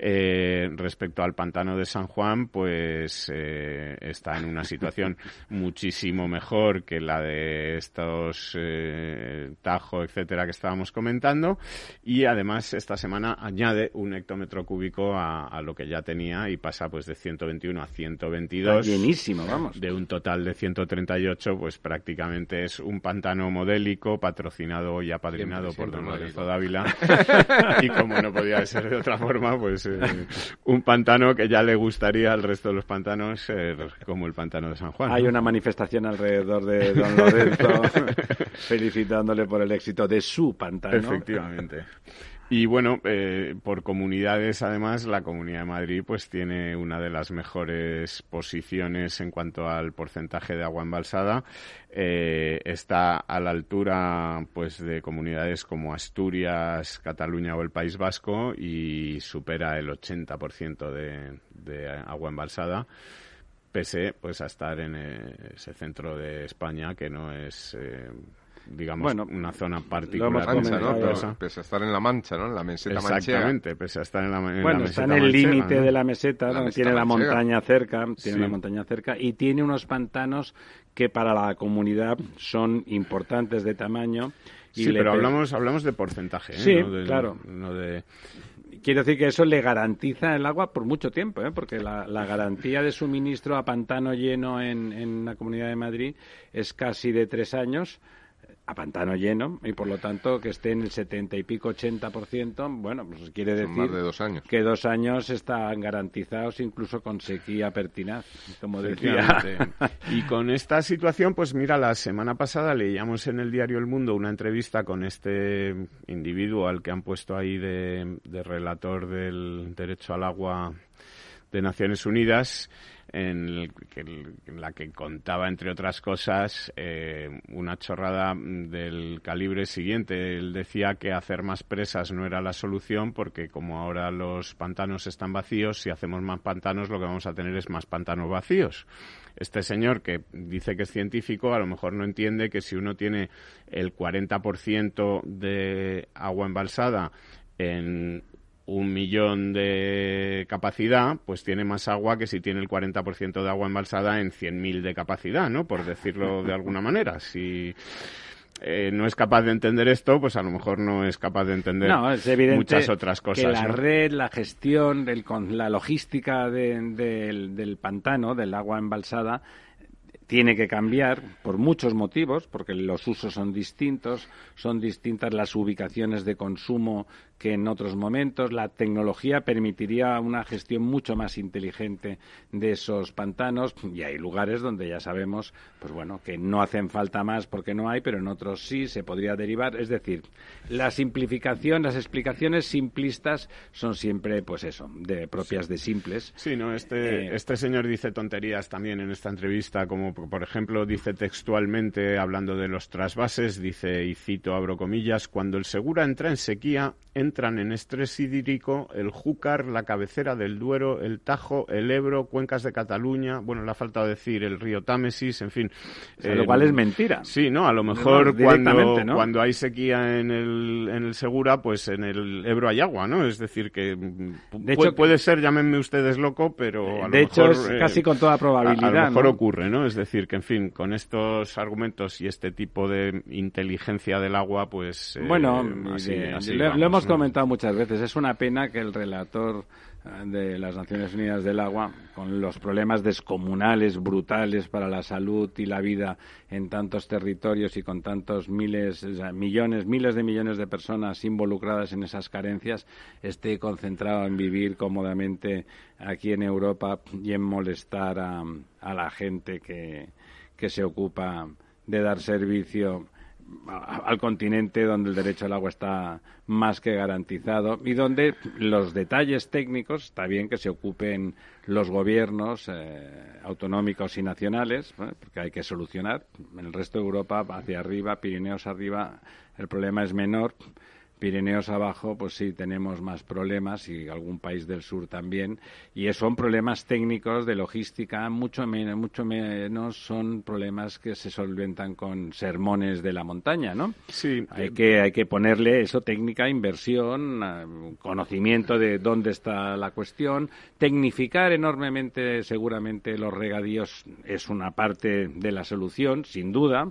[SPEAKER 3] Eh, respecto al pantano de San Juan, pues eh, está en una situación *laughs* muchísimo mejor que la de estos eh, Tajo, etcétera, que estábamos comentando. Y además, esta semana añade un hectómetro cúbico a, lo que ya tenía y pasa pues de 121 a 122.
[SPEAKER 1] llenísimo, vamos.
[SPEAKER 3] De un total de 138, pues prácticamente es un pantano modélico patrocinado y apadrinado por Don Lorenzo Dávila. *laughs* *laughs* y como no podía ser de otra forma, pues eh, un pantano que ya le gustaría al resto de los pantanos ser como el pantano de San Juan.
[SPEAKER 1] Hay una manifestación alrededor de Don Lorenzo *laughs* felicitándole por el éxito de su pantano.
[SPEAKER 3] Efectivamente. Y bueno, eh, por comunidades, además, la Comunidad de Madrid pues tiene una de las mejores posiciones en cuanto al porcentaje de agua embalsada. Eh, está a la altura pues de comunidades como Asturias, Cataluña o el País Vasco y supera el 80% de, de agua embalsada pese pues a estar en eh, ese centro de España que no es digamos, una zona particular.
[SPEAKER 2] Mancha, ¿no? pese a estar en la mancha, ¿no? En la meseta
[SPEAKER 3] Exactamente, pese a estar en la, en
[SPEAKER 1] bueno, está en el límite de la meseta, tiene la montaña cerca, tiene la montaña cerca y tiene unos pantanos que para la comunidad son importantes de tamaño.
[SPEAKER 3] Y sí, pero hablamos, hablamos de porcentaje, ¿eh?
[SPEAKER 1] Sí, claro. No de... Quiero decir que eso le garantiza el agua por mucho tiempo, ¿eh? porque la, garantía de suministro a pantano lleno en, en la Comunidad de Madrid es casi de tres años a pantano lleno y por lo tanto que esté en el 70 y pico 80%, bueno, pues quiere decir
[SPEAKER 2] de dos años.
[SPEAKER 1] que dos años están garantizados incluso con sequía pertinaz, como decía. *laughs*
[SPEAKER 3] y con esta situación, pues mira, la semana pasada leíamos en el diario El Mundo una entrevista con este individuo al que han puesto ahí de relator del derecho al agua de Naciones Unidas en, la que contaba, entre otras cosas, eh, una chorrada del calibre siguiente. Él decía que hacer más presas no era la solución porque como ahora los pantanos están vacíos, si hacemos más pantanos lo que vamos a tener es más pantanos vacíos. Este señor que dice que es científico a lo mejor no entiende que si uno tiene el 40% de agua embalsada en un millón de capacidad, pues tiene más agua que si tiene el 40% de agua embalsada en 100.000 de capacidad, ¿no? Por decirlo de alguna manera. Si eh, no es capaz de entender esto, pues a lo mejor no es capaz de entender muchas otras cosas.
[SPEAKER 1] Que la red, la gestión, la logística del, del pantano, del agua embalsada, tiene que cambiar por muchos motivos, porque los usos son distintos, son distintas las ubicaciones de consumo que en otros momentos. La tecnología permitiría una gestión mucho más inteligente de esos pantanos y hay lugares donde ya sabemos, pues bueno, que no hacen falta más porque no hay, pero en otros sí se podría derivar. Es decir, la simplificación, las explicaciones simplistas son siempre, pues eso, de propias de simples.
[SPEAKER 3] Sí, no, este, eh, este señor dice tonterías también en esta entrevista, como por ejemplo dice textualmente, hablando de los trasvases, dice, y cito, abro comillas, cuando el Segura entra en sequía, entran en estrés hídrico el Júcar, la cabecera del Duero, el Tajo, el Ebro, cuencas de Cataluña, bueno, le ha faltado decir el río Támesis, en fin.
[SPEAKER 1] lo cual es mentira.
[SPEAKER 3] Sí, ¿no? A lo mejor cuando, cuando hay sequía en el, en el Segura, pues en el Ebro hay agua, ¿no? Es decir, que de hecho, puede ser, llámenme ustedes loco, pero a
[SPEAKER 1] de
[SPEAKER 3] hecho
[SPEAKER 1] es eh, casi con toda probabilidad.
[SPEAKER 3] A, lo mejor ocurre, ¿no? Es decir, que en fin, con estos argumentos y este tipo de inteligencia del agua, pues...
[SPEAKER 1] Eh, bueno, lo, hemos comentado muchas veces. Es una pena que el relator de las Naciones Unidas del Agua, con los problemas descomunales, brutales para la salud y la vida en tantos territorios y con tantos miles, millones, miles de millones de personas involucradas en esas carencias, esté concentrado en vivir cómodamente aquí en Europa y en molestar a, a la gente que, que se ocupa de dar servicio al continente donde el derecho al agua está más que garantizado y donde los detalles técnicos está bien que se ocupen los gobiernos eh, autonómicos y nacionales, porque hay que solucionar. En el resto de Europa, hacia arriba, Pirineos arriba, el problema es menor Pirineos abajo, pues sí, tenemos más problemas y algún país del sur también. Y son problemas técnicos de logística, mucho menos, mucho menos son problemas que se solventan con sermones de la montaña, ¿no?
[SPEAKER 3] Sí.
[SPEAKER 1] Hay que, hay que ponerle eso, técnica, inversión, eh, conocimiento de dónde está la cuestión, tecnificar enormemente, seguramente, los regadíos es una parte de la solución, sin duda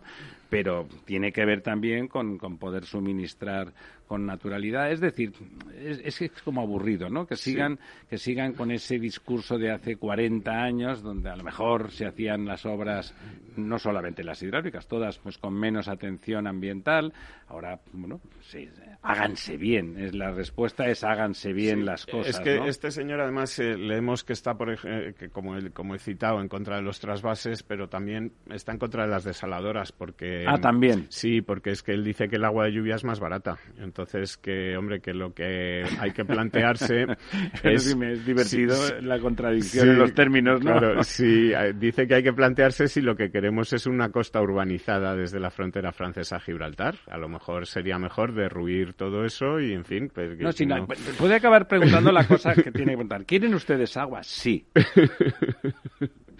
[SPEAKER 1] pero tiene que ver también con, con poder suministrar con naturalidad. Es decir, es, es, como aburrido, ¿no? Que sigan, que sigan con ese discurso de hace 40 años, donde a lo mejor se hacían las obras, no solamente las hidráulicas, todas pues con menos atención ambiental. Ahora, bueno, sí, háganse bien. Es la respuesta es háganse bien las cosas.
[SPEAKER 3] Es que este señor, además, eh, leemos que está, por ejemplo, que como, como he citado, en contra de los trasvases, pero también está en contra de las desaladoras, porque
[SPEAKER 1] ah, también.
[SPEAKER 3] Sí, porque es que él dice que el agua de lluvia es más barata. Entonces, que, hombre, que lo que hay que plantearse *laughs* es...
[SPEAKER 1] es divertido la contradicción en los términos, ¿no?
[SPEAKER 3] Claro, *laughs* sí, dice que hay que plantearse si lo que queremos es una costa urbanizada desde la frontera francesa a Gibraltar. A lo mejor sería mejor derruir todo eso y, en fin... Pues,
[SPEAKER 1] no, si no... puede acabar preguntando la cosa que tiene que preguntar. *laughs* ¿Quieren ustedes agua? Sí.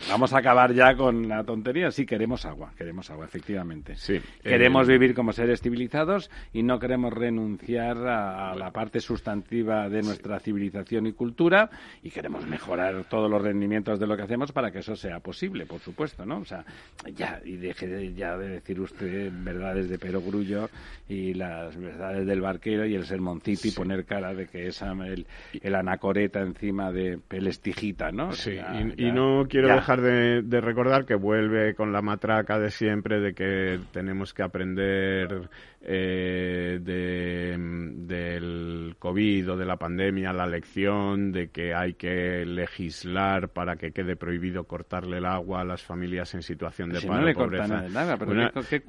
[SPEAKER 1] Vamos a acabar ya con la tontería. Sí, queremos agua, queremos agua, efectivamente.
[SPEAKER 3] Sí.
[SPEAKER 1] Queremos eh, vivir como seres civilizados y no queremos renunciar a, la parte sustantiva de nuestra civilización y cultura y queremos mejorar todos los rendimientos de lo que hacemos para que eso sea posible, por supuesto, ¿no? O sea, ya, y deje ya de decir usted verdades de perogrullo y las verdades del barquero y el sermoncito y poner cara de que es el, el anacoreta encima de pelestijita, ¿no?
[SPEAKER 3] Sí, y, no quiero dejar de, recordar que vuelve con la matraca de siempre de que tenemos que aprender eh, del COVID o de la pandemia la lección de que hay que legislar para que quede prohibido cortarle el agua a las familias en situación de paro
[SPEAKER 1] no
[SPEAKER 3] pobreza.
[SPEAKER 1] pero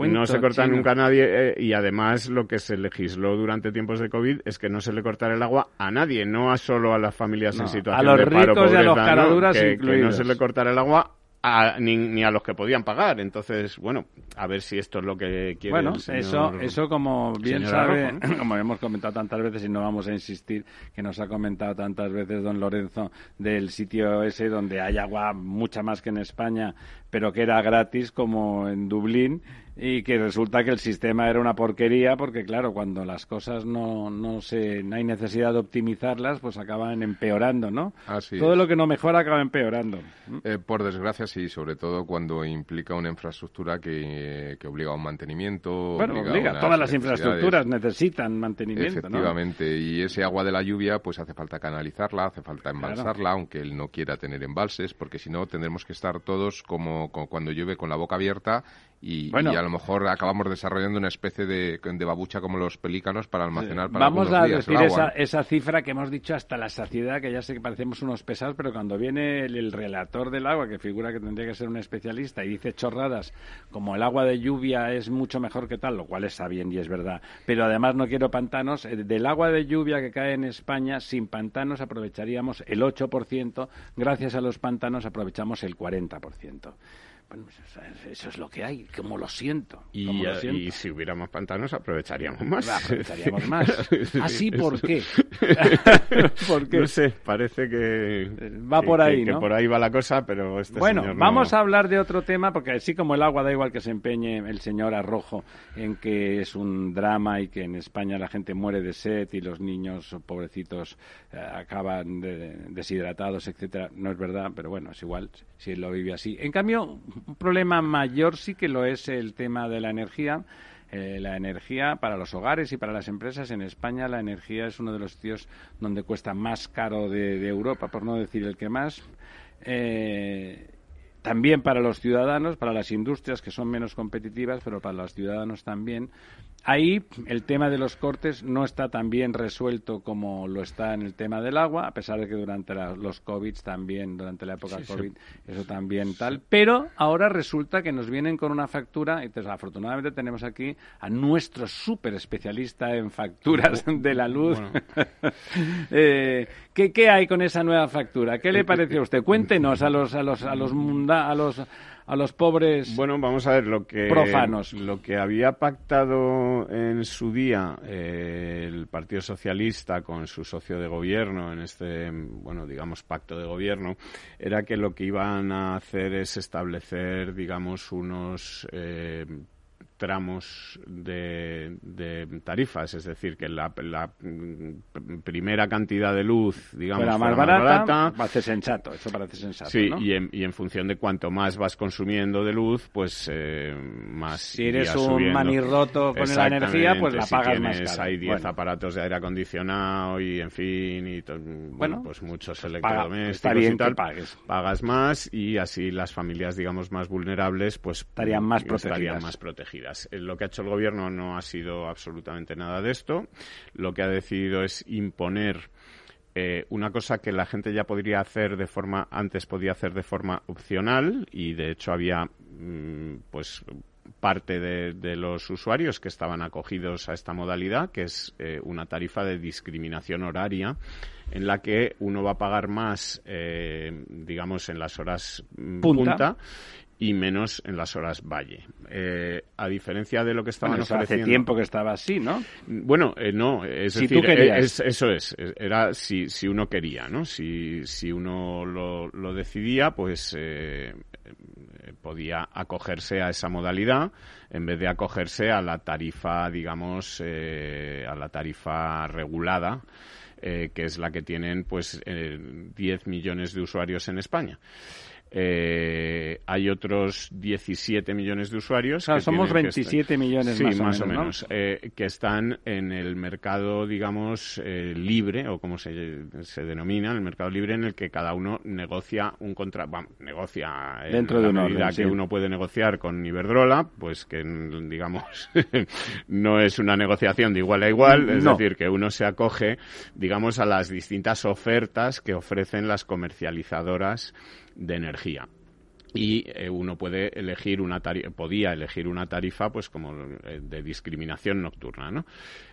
[SPEAKER 3] no se corta nunca a nadie eh, y además lo que se legisló durante tiempos de COVID es que no se le cortara el agua a nadie, no a solo a las familias en situación de paro pobreza,
[SPEAKER 1] y a los caraduras
[SPEAKER 3] que, que no se le cortara el agua ni, a los que podían pagar. Entonces, bueno, a ver si esto es lo que quiere
[SPEAKER 1] Bueno,
[SPEAKER 3] el señor,
[SPEAKER 1] eso, eso como bien sabe, como hemos comentado tantas veces y no vamos a insistir, que nos ha comentado tantas veces don Lorenzo del sitio ese donde hay agua mucha más que en España, pero que era gratis como en Dublín y que resulta que el sistema era una porquería porque claro cuando las cosas no no se no hay necesidad de optimizarlas pues acaban empeorando no todo lo que no mejora acaba empeorando.
[SPEAKER 2] Eh, por desgracia sí sobre todo cuando implica una infraestructura que, que obliga a un mantenimiento
[SPEAKER 1] bueno obliga, todas las infraestructuras necesitan mantenimiento
[SPEAKER 2] efectivamente y ese agua de la lluvia pues hace falta canalizarla hace falta embalsarla aunque él no quiera tener embalses porque si no tendremos que estar todos como cuando llueve con la boca abierta y, a lo mejor acabamos desarrollando una especie de, de babucha como los pelícanos para almacenar para
[SPEAKER 1] Vamos a decir esa, esa, cifra que hemos dicho hasta la saciedad, que ya sé que parecemos unos pesados, pero cuando viene el, relator del agua, que figura que tendría que ser un especialista, y dice chorradas como el agua de lluvia es mucho mejor que tal, lo cual está bien y es verdad, pero además no quiero pantanos, eh, del agua de lluvia que cae en España, sin pantanos aprovecharíamos el 8%, gracias a los pantanos aprovechamos el 40%. Bueno, eso es lo que hay, como lo siento.
[SPEAKER 3] Y,
[SPEAKER 1] lo siento.
[SPEAKER 3] y si hubiéramos pantanos, aprovecharíamos más.
[SPEAKER 1] Aprovecharíamos más. *laughs* ¿Así por qué? *laughs*
[SPEAKER 3] ¿Por qué? No sé, parece que.
[SPEAKER 1] Va por ahí,
[SPEAKER 3] que,
[SPEAKER 1] ¿no?
[SPEAKER 3] por ahí va la cosa, pero este
[SPEAKER 1] Bueno,
[SPEAKER 3] señor
[SPEAKER 1] vamos a hablar de otro tema, porque así como el agua da igual que se empeñe el señor Arrojo en que es un drama y que en España la gente muere de sed y los niños pobrecitos eh, acaban deshidratados, etcétera. No es verdad, pero bueno, es igual si él lo vive así. En cambio, un problema mayor sí que lo es el tema de la energía. Eh, la energía para los hogares y para las empresas en España, la energía es uno de los sitios donde cuesta más caro de, Europa, por no decir el que más. Eh, también para los ciudadanos, para las industrias que son menos competitivas, pero para los ciudadanos también. Ahí el tema de los cortes no está tan bien resuelto como lo está en el tema del agua, a pesar de que durante los COVID también, durante la época COVID, eso también tal. Pero ahora resulta que nos vienen con una factura, y desafortunadamente tenemos aquí a nuestro súper especialista en facturas de la luz. *laughs* eh, ¿qué, ¿Qué hay con esa nueva factura? ¿Qué le parece a usted? Cuéntenos a los, a los, a los, a los a los pobres
[SPEAKER 3] bueno vamos a ver lo que
[SPEAKER 1] profanos.
[SPEAKER 3] lo que había pactado en su día eh, el Partido Socialista con su socio de gobierno en este bueno digamos pacto de gobierno era que lo que iban a hacer es establecer digamos unos eh, tramos de, tarifas, es decir, que la, primera cantidad de luz, digamos,
[SPEAKER 1] más, más barata, parece sensato, eso parece sensato.
[SPEAKER 3] Sí, y, en, y en función de cuanto más vas consumiendo de luz, pues eh, más.
[SPEAKER 1] Si eres un manirroto con la energía, pues la pagas más caro.
[SPEAKER 3] Hay 10 aparatos de aire acondicionado y, en fin, y bueno, pues muchos pues electrodomésticos y tal,
[SPEAKER 1] pagues.
[SPEAKER 3] pagas más y así las familias, digamos, más vulnerables, pues
[SPEAKER 1] estarían más
[SPEAKER 3] Estarían más protegidas. Eh, lo que ha hecho el gobierno no ha sido absolutamente nada de esto. Lo que ha decidido es imponer eh, una cosa que la gente ya podría hacer de forma antes podía hacer de forma opcional y de hecho había mm, pues parte de, los usuarios que estaban acogidos a esta modalidad, que es eh, una tarifa de discriminación horaria, en la que uno va a pagar más, digamos, en las horas mm, punta y menos en las horas valle. Eh, a diferencia de lo que estaban
[SPEAKER 1] bueno, Hace tiempo que estaba así, ¿no?
[SPEAKER 3] Bueno, eh, no, es decir, eh, eso es, era si, si uno quería, ¿no? Si, si uno lo, lo decidía, pues podía acogerse a esa modalidad en vez de acogerse a la tarifa, digamos, a la tarifa regulada. que es la que tienen pues 10 millones de usuarios en España. Eh, hay otros 17 millones de usuarios.
[SPEAKER 1] somos 27 millones
[SPEAKER 3] más, o menos, eh, que están en el mercado, digamos, eh, libre, o como se, denomina, el mercado libre en el que cada uno negocia un contrato, bueno, negocia
[SPEAKER 1] dentro de una
[SPEAKER 3] medida que uno puede negociar con Iberdrola, pues que, *laughs* digamos, *laughs* no es una negociación de igual a igual, es decir, que uno se acoge, digamos, a las distintas ofertas que ofrecen las comercializadoras de energía y eh, uno puede elegir una podía elegir una tarifa pues como eh, de discriminación nocturna ¿no?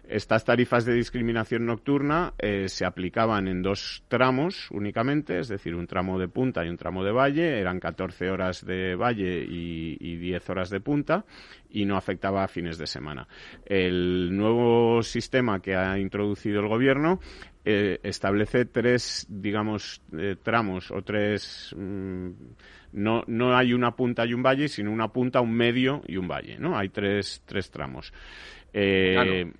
[SPEAKER 3] Estas tarifas de discriminación nocturna eh, se aplicaban en dos tramos únicamente es decir un tramo de punta y un tramo de valle eran 14 horas de valle y, y 10 horas de punta y no afectaba a fines de semana el nuevo sistema que ha introducido el gobierno eh, establece tres, digamos, eh, tramos o tres. Mm, no, no hay una punta y un valle, sino una punta, un medio y un valle, ¿no? Hay tres, tres tramos.
[SPEAKER 2] Eh,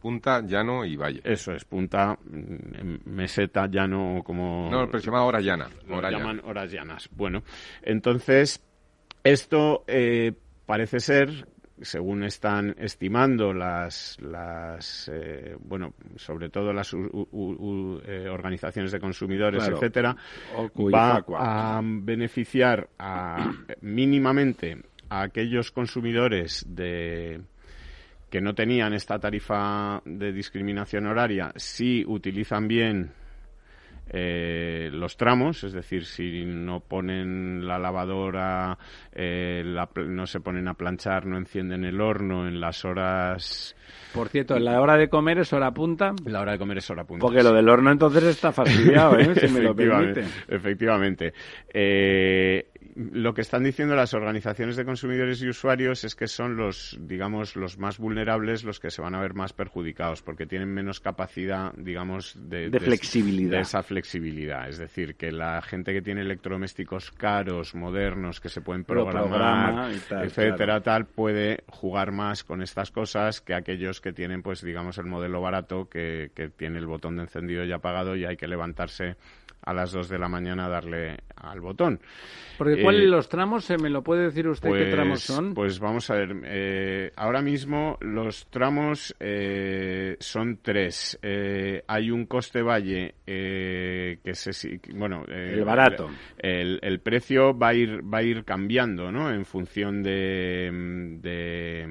[SPEAKER 2] punta, llano y valle.
[SPEAKER 3] Eso es, punta, mm, meseta, llano, como...
[SPEAKER 2] No, pero se llama hora llana.
[SPEAKER 3] llaman horas llanas. Bueno, entonces, esto parece ser según están estimando las, las eh, bueno, sobre todo las eh, organizaciones de consumidores, etcétera, va a beneficiar a, mínimamente a aquellos consumidores de que no tenían esta tarifa de discriminación horaria si utilizan bien eh, los tramos, es decir, si no ponen la lavadora, eh, no se ponen a planchar, no encienden el horno en las horas.
[SPEAKER 1] Por cierto, la hora de comer es hora punta.
[SPEAKER 3] La hora de comer es hora punta.
[SPEAKER 1] Porque lo del horno entonces está fastidiado, ¿eh? si me lo *laughs* permite.
[SPEAKER 3] Efectivamente. Eh, lo que están diciendo las organizaciones de consumidores y usuarios es que son los, digamos, los más vulnerables los que se van a ver más perjudicados porque tienen menos capacidad, digamos, de,
[SPEAKER 1] flexibilidad.
[SPEAKER 3] De esa flexibilidad. Es decir, que la gente que tiene electrodomésticos caros, modernos, que se pueden programar, etcétera, tal, puede jugar más con estas cosas que aquellos que tienen, pues, digamos, el modelo barato que, que tiene el botón de encendido ya apagado y hay que levantarse a las 2 de la mañana darle al botón.
[SPEAKER 1] Porque ¿cuáles eh, los tramos? ¿Se me lo puede decir usted qué tramos
[SPEAKER 3] pues,
[SPEAKER 1] son?
[SPEAKER 3] Pues vamos a ver. Eh, ahora mismo los tramos eh, son tres. hay un coste valle que se bueno
[SPEAKER 1] el barato.
[SPEAKER 3] El, el, precio va a ir va a ir cambiando, ¿no? En función de, de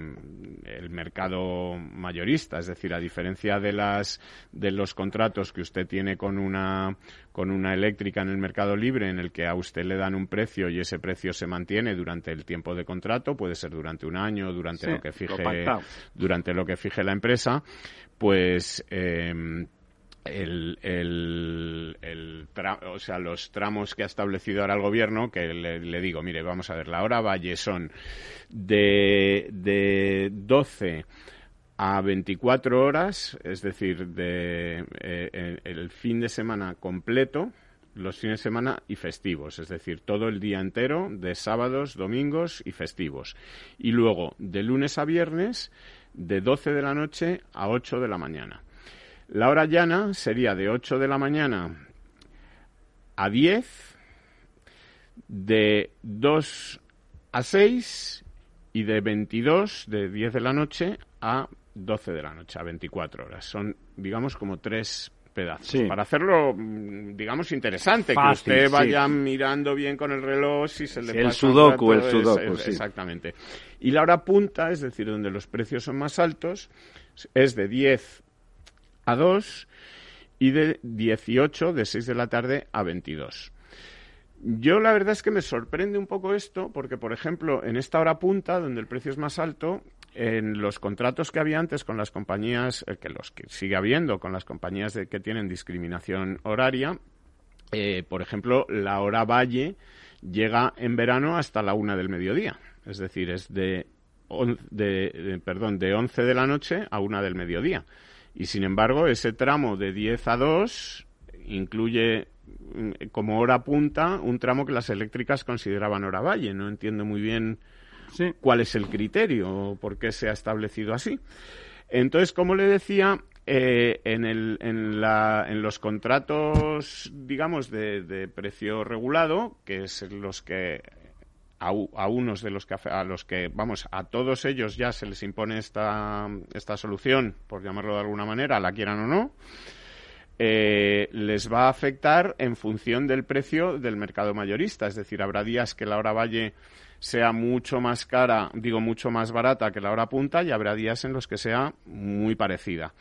[SPEAKER 3] el mercado mayorista, es decir, a diferencia de las de los contratos que usted tiene con una con una eléctrica en el mercado libre en el que a usted le dan un precio y ese precio se mantiene durante el tiempo de contrato, puede ser durante un año, durante lo que fije durante lo que fije la empresa, pues eh, el, el, el o sea, los tramos que ha establecido ahora el gobierno, que le, digo, mire, vamos a ver, la hora valle son de, de 12 a 24 horas, es decir, de eh, el fin de semana completo, los fines de semana y festivos, es decir, todo el día entero de sábados, domingos y festivos. Y luego, de lunes a viernes, de 12 de la noche a 8 de la mañana. La hora llana sería de 8 de la mañana a 10, de 2 a 6 y de 22, de 10 de la noche a 12 de la noche, a 24 horas. Son, digamos, como tres pedazos. Para hacerlo, mm, digamos, interesante, que usted vaya mirando bien con el reloj si se le
[SPEAKER 1] El sudoku, el sudoku,
[SPEAKER 3] Exactamente. Y la hora punta, es decir, donde los precios son más altos, es de 10 a 2 y de 18 de 6 de la tarde a 22. Yo la verdad es que me sorprende un poco esto porque, por ejemplo, en esta hora punta, donde el precio es más alto, en los contratos que había antes con las compañías, eh, que los que sigue habiendo con las compañías de, que tienen discriminación horaria, eh, por ejemplo, la hora valle llega en verano hasta la una del mediodía. Es decir, es de, de, perdón, de 11 de la noche a una del mediodía. Y sin embargo, ese tramo de 10 a 2 incluye mm, como hora punta un tramo que las eléctricas consideraban hora valle. No entiendo muy bien cuál es el criterio o por qué se ha establecido así. Entonces, como le decía, eh, en, el, en, la, en, los contratos, digamos, de, de, precio regulado, que es los que a, unos de los que a los que vamos a todos ellos ya se les impone esta, esta solución por llamarlo de alguna manera la quieran o no eh, les va a afectar en función del precio del mercado mayorista. Es decir habrá días que la hora valle sea mucho más cara digo mucho más barata que la hora punta y habrá días en los que sea muy parecida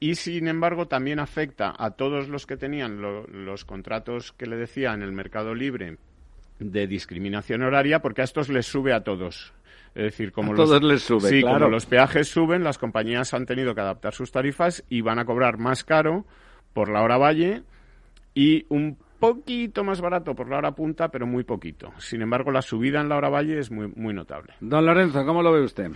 [SPEAKER 3] y sin embargo también afecta a todos los que tenían los contratos que le decía en el mercado libre de discriminación horaria porque a estos les sube a todos. Es decir, como
[SPEAKER 1] los, les sube,
[SPEAKER 3] como los peajes suben, las compañías han tenido que adaptar sus tarifas y van a cobrar más caro por la hora valle y un poquito más barato por la hora punta, pero muy poquito. Sin embargo, la subida en la hora valle es muy, muy notable.
[SPEAKER 1] Don Lorenzo, ¿cómo lo ve usted?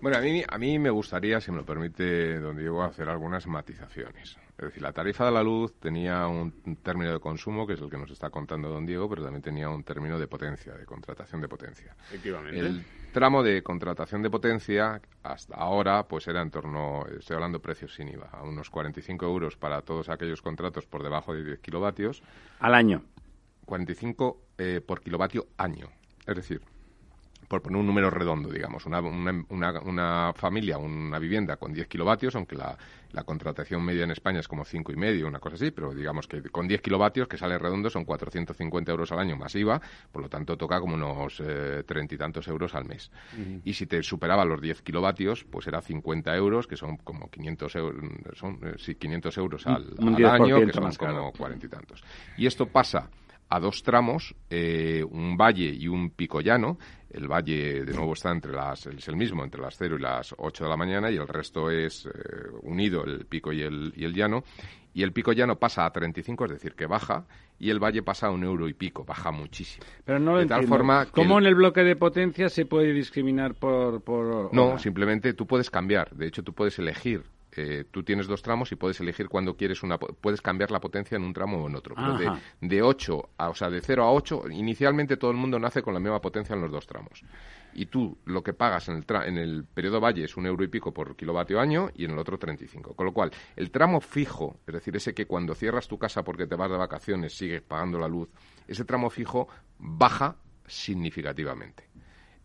[SPEAKER 2] Bueno, a mí, a mí me gustaría, si me lo permite, don Diego, hacer algunas matizaciones. Es decir, la tarifa de la luz tenía un término de consumo, que es el que nos está contando don Diego, pero también tenía un término de potencia, de contratación de potencia.
[SPEAKER 3] Efectivamente.
[SPEAKER 2] El tramo de contratación de potencia, hasta ahora, pues era en torno, estoy hablando precios sin IVA, a unos 45 euros para todos aquellos contratos por debajo de 10 kilovatios.
[SPEAKER 1] Al año.
[SPEAKER 2] 45 eh, por kilovatio año. Es decir, por poner un número redondo, digamos, una, una, una, familia, una vivienda con 10 kilovatios, aunque la, la contratación media en España es como cinco y medio, una cosa así, pero digamos que con 10 kilovatios, que sale redondo, son 450 euros al año más IVA, por lo tanto toca como unos eh, treinta y tantos euros al mes. Y si te superaba los 10 kilovatios, pues era 50 euros, que son como 500 euros, son, eh, sí, 500 euros al, año, que son como cuarenta y tantos. Y esto pasa a dos tramos, eh, un valle y un pico llano. El valle, de nuevo, está entre las, es el mismo, entre las 0 y las 8 de la mañana, y el resto es eh, unido, el pico y el, y el llano. Y el pico llano pasa a 35, es decir, que baja, y el valle pasa a un euro y pico, baja muchísimo.
[SPEAKER 1] Pero no lo de tal forma ¿Cómo en el bloque de potencia se puede discriminar por...? por
[SPEAKER 2] no, simplemente tú puedes cambiar. De hecho, tú puedes elegir eh, tú tienes dos tramos y puedes elegir cuando quieres una, puedes cambiar la potencia en un tramo o en otro. Pero de, de 8, a, o sea, de 0 a 8, inicialmente todo el mundo nace con la misma potencia en los dos tramos y tú lo que pagas en el, en el periodo valle es un euro y pico por kilovatio año y en el otro 35. Con lo cual, el tramo fijo, es decir, ese que cuando cierras tu casa porque te vas de vacaciones sigues pagando la luz, ese tramo fijo baja significativamente.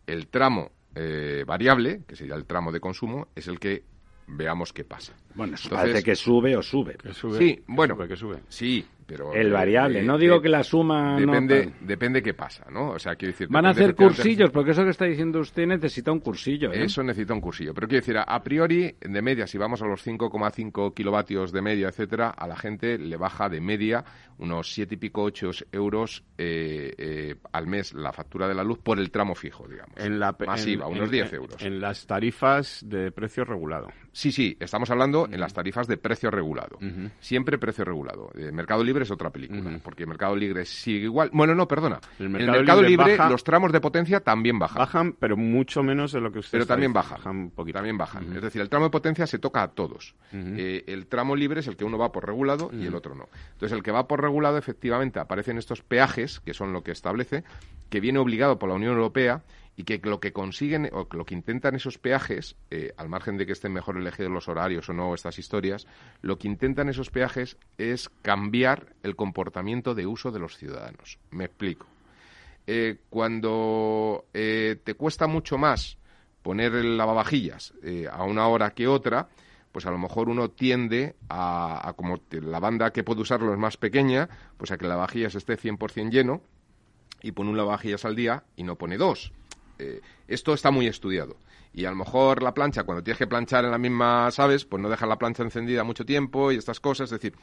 [SPEAKER 2] El tramo eh, variable, que sería el tramo de consumo, es el que veamos qué pasa.
[SPEAKER 1] Bueno, parece que sube o sube.
[SPEAKER 2] sí, bueno, que sube. Sí, pero
[SPEAKER 1] el variable. no digo que la suma
[SPEAKER 2] depende, depende qué pasa, ¿no? O sea, quiero decir.
[SPEAKER 1] Van a hacer cursillos, porque eso que está diciendo usted necesita un cursillo. ¿eh?
[SPEAKER 2] Eso necesita un cursillo, pero quiero decir, a, priori, de media, si vamos a los 5,5 kilovatios de media, etcétera, a la gente le baja de media unos siete y pico ocho euros eh, eh, al mes la factura de la luz por el tramo fijo, digamos.
[SPEAKER 3] En la
[SPEAKER 2] masiva, unos 10 euros.
[SPEAKER 3] En las tarifas de precio regulado.
[SPEAKER 2] Sí, sí, estamos hablando en las tarifas de precio regulado. Siempre precio regulado. El Mercado Libre es otra película, porque el Mercado Libre sigue igual. Bueno, no, perdona. El Mercado, Libre, los tramos de potencia también bajan.
[SPEAKER 3] Bajan, pero mucho menos de lo que usted
[SPEAKER 2] Pero también bajan. bajan también bajan. Es decir, el tramo de potencia se toca a todos. Eh, el tramo libre es el que uno va por regulado y el otro no. Entonces, el que va por regulado, efectivamente, aparecen estos peajes, que son lo que establece, que viene obligado por la Unión Europea y que lo que consiguen o lo que intentan esos peajes, eh, al margen de que estén mejor elegidos los horarios o no estas historias, lo que intentan esos peajes es cambiar el comportamiento de uso de los ciudadanos. Me explico. Eh, cuando eh, te cuesta mucho más poner el lavavajillas a una hora que otra, pues a lo mejor uno tiende a, a, como la banda que puede usarlo es más pequeña, pues a que el lavavajillas esté 100% lleno y pone un lavavajillas al día y no pone dos eh, esto está muy estudiado. Y a lo mejor la plancha, cuando tienes que planchar en la misma, ¿sabes? Pues no dejas la plancha encendida mucho tiempo y estas cosas. Es decir,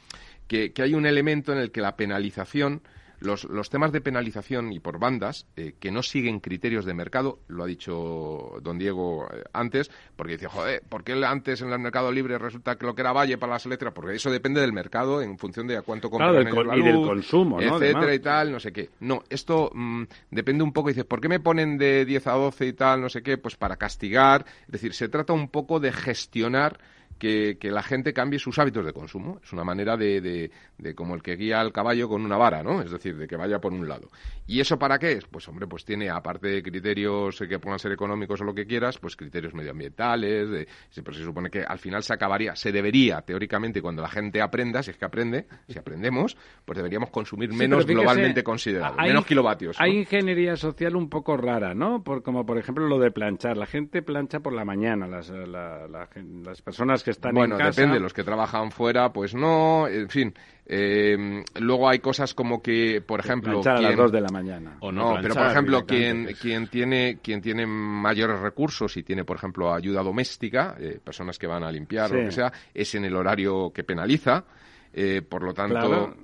[SPEAKER 2] que hay un elemento en el que la penalización los, los temas de penalización y por bandas eh, que no siguen criterios de mercado, lo ha dicho don Diego eh, antes, porque dice, joder, ¿por qué antes en el mercado libre resulta que lo que era Valle para las letras? Porque eso depende del mercado en función de a cuánto compran
[SPEAKER 1] claro, y del consumo,
[SPEAKER 2] ¿no? etcétera y tal, no sé qué. No, esto mm, depende un poco, dice, ¿por qué me ponen de 10 a 12 y tal, no sé qué? Pues para castigar, es decir, se trata un poco de gestionar que, la gente cambie sus hábitos de consumo. Es una manera de, de, como el que guía al caballo con una vara, ¿no? Es decir, de que vaya por un lado. ¿Y eso para qué es? Pues, hombre, pues tiene, aparte de criterios que puedan ser económicos o lo que quieras, pues criterios medioambientales. De, pero se supone que al final se acabaría, se debería, teóricamente, cuando la gente aprenda, si es que aprende, si aprendemos, pues deberíamos consumir menos globalmente considerado, menos kilovatios.
[SPEAKER 1] Hay ingeniería social un poco rara, ¿no? Por, como por ejemplo lo de planchar. La gente plancha por la mañana, las, las personas que
[SPEAKER 2] bueno, depende, los que trabajan fuera, pues no, en fin. Eh, luego hay cosas como que, por ejemplo...
[SPEAKER 1] a las dos de la mañana.
[SPEAKER 2] O no, pero por ejemplo, quien, quien, tiene, quien tiene mayores recursos y tiene, por ejemplo, ayuda doméstica, eh, personas que van a limpiar o lo que sea, es en el horario que penaliza. Eh, por lo tanto,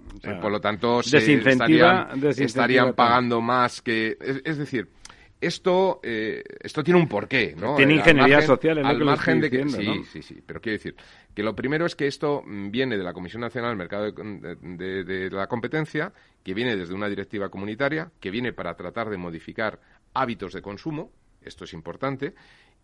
[SPEAKER 2] por lo tanto se estarían, estarían pagando más que... es decir, esto, eh, esto tiene un porqué, ¿no?
[SPEAKER 1] Tiene ingeniería social,
[SPEAKER 2] al margen de que sí, sí, sí. Pero quiero decir que lo primero es que esto viene de la Comisión Nacional del Mercado de, la Competencia, que viene desde una directiva comunitaria, que viene para tratar de modificar hábitos de consumo. Esto es importante.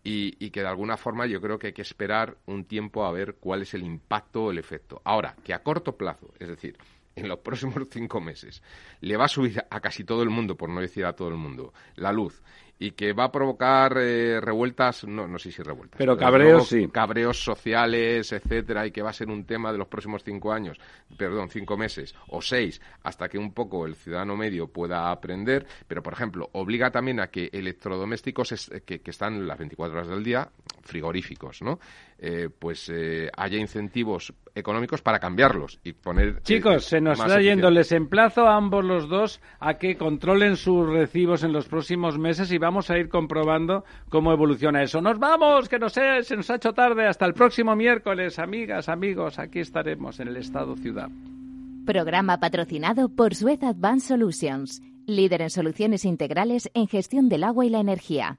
[SPEAKER 2] Y, y, que de alguna forma yo creo que hay que esperar un tiempo a ver cuál es el impacto o el efecto. Ahora, que a corto plazo, es decir, en los próximos *laughs* cinco meses le va a subir a casi todo el mundo, por no decir a todo el mundo, la luz y que va a provocar eh, revueltas, no, no sé si revueltas.
[SPEAKER 1] Pero cabreos sí.
[SPEAKER 2] Cabreos sociales, etcétera, y que va a ser un tema de los próximos cinco años, perdón, cinco meses o seis, hasta que un poco el ciudadano medio pueda aprender. Pero, por ejemplo, obliga también a que electrodomésticos que, que están las 24 horas del día, frigoríficos, ¿no? Eh, pues eh, haya incentivos económicos para cambiarlos y poner. Eh,
[SPEAKER 1] Chicos, se nos está yendo. Les emplazo a ambos los dos a que controlen sus recibos en los próximos meses y vamos a ir comprobando cómo evoluciona eso. Nos vamos, que no sé, se nos ha hecho tarde. Hasta el próximo miércoles, amigas, amigos. Aquí estaremos en el Estado Ciudad.
[SPEAKER 5] Programa patrocinado por Suez Advanced Solutions, líder en soluciones integrales en gestión del agua y la energía.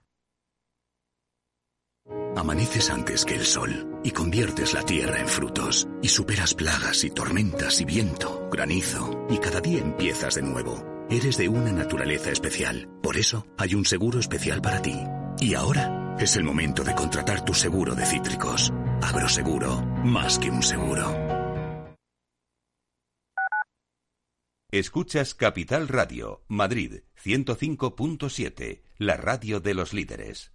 [SPEAKER 6] Amaneces antes que el sol y conviertes la tierra en frutos y superas plagas y tormentas y viento, granizo y cada día empiezas de nuevo. Eres de una naturaleza especial, por eso hay un seguro especial para ti. Y ahora es el momento de contratar tu seguro de cítricos. Agroseguro, más que un seguro.
[SPEAKER 4] Escuchas Capital Radio, Madrid 105.7, la radio de los líderes.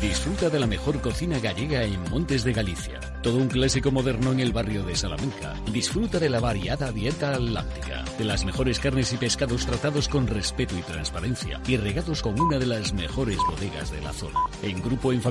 [SPEAKER 7] Disfruta de la mejor cocina gallega en Montes de Galicia. Todo un clásico moderno en el barrio de Salamanca. Disfruta de la variada dieta atlántica, de las mejores carnes y pescados tratados con respeto y transparencia y regados con una de las mejores bodegas de la zona. En grupo en familia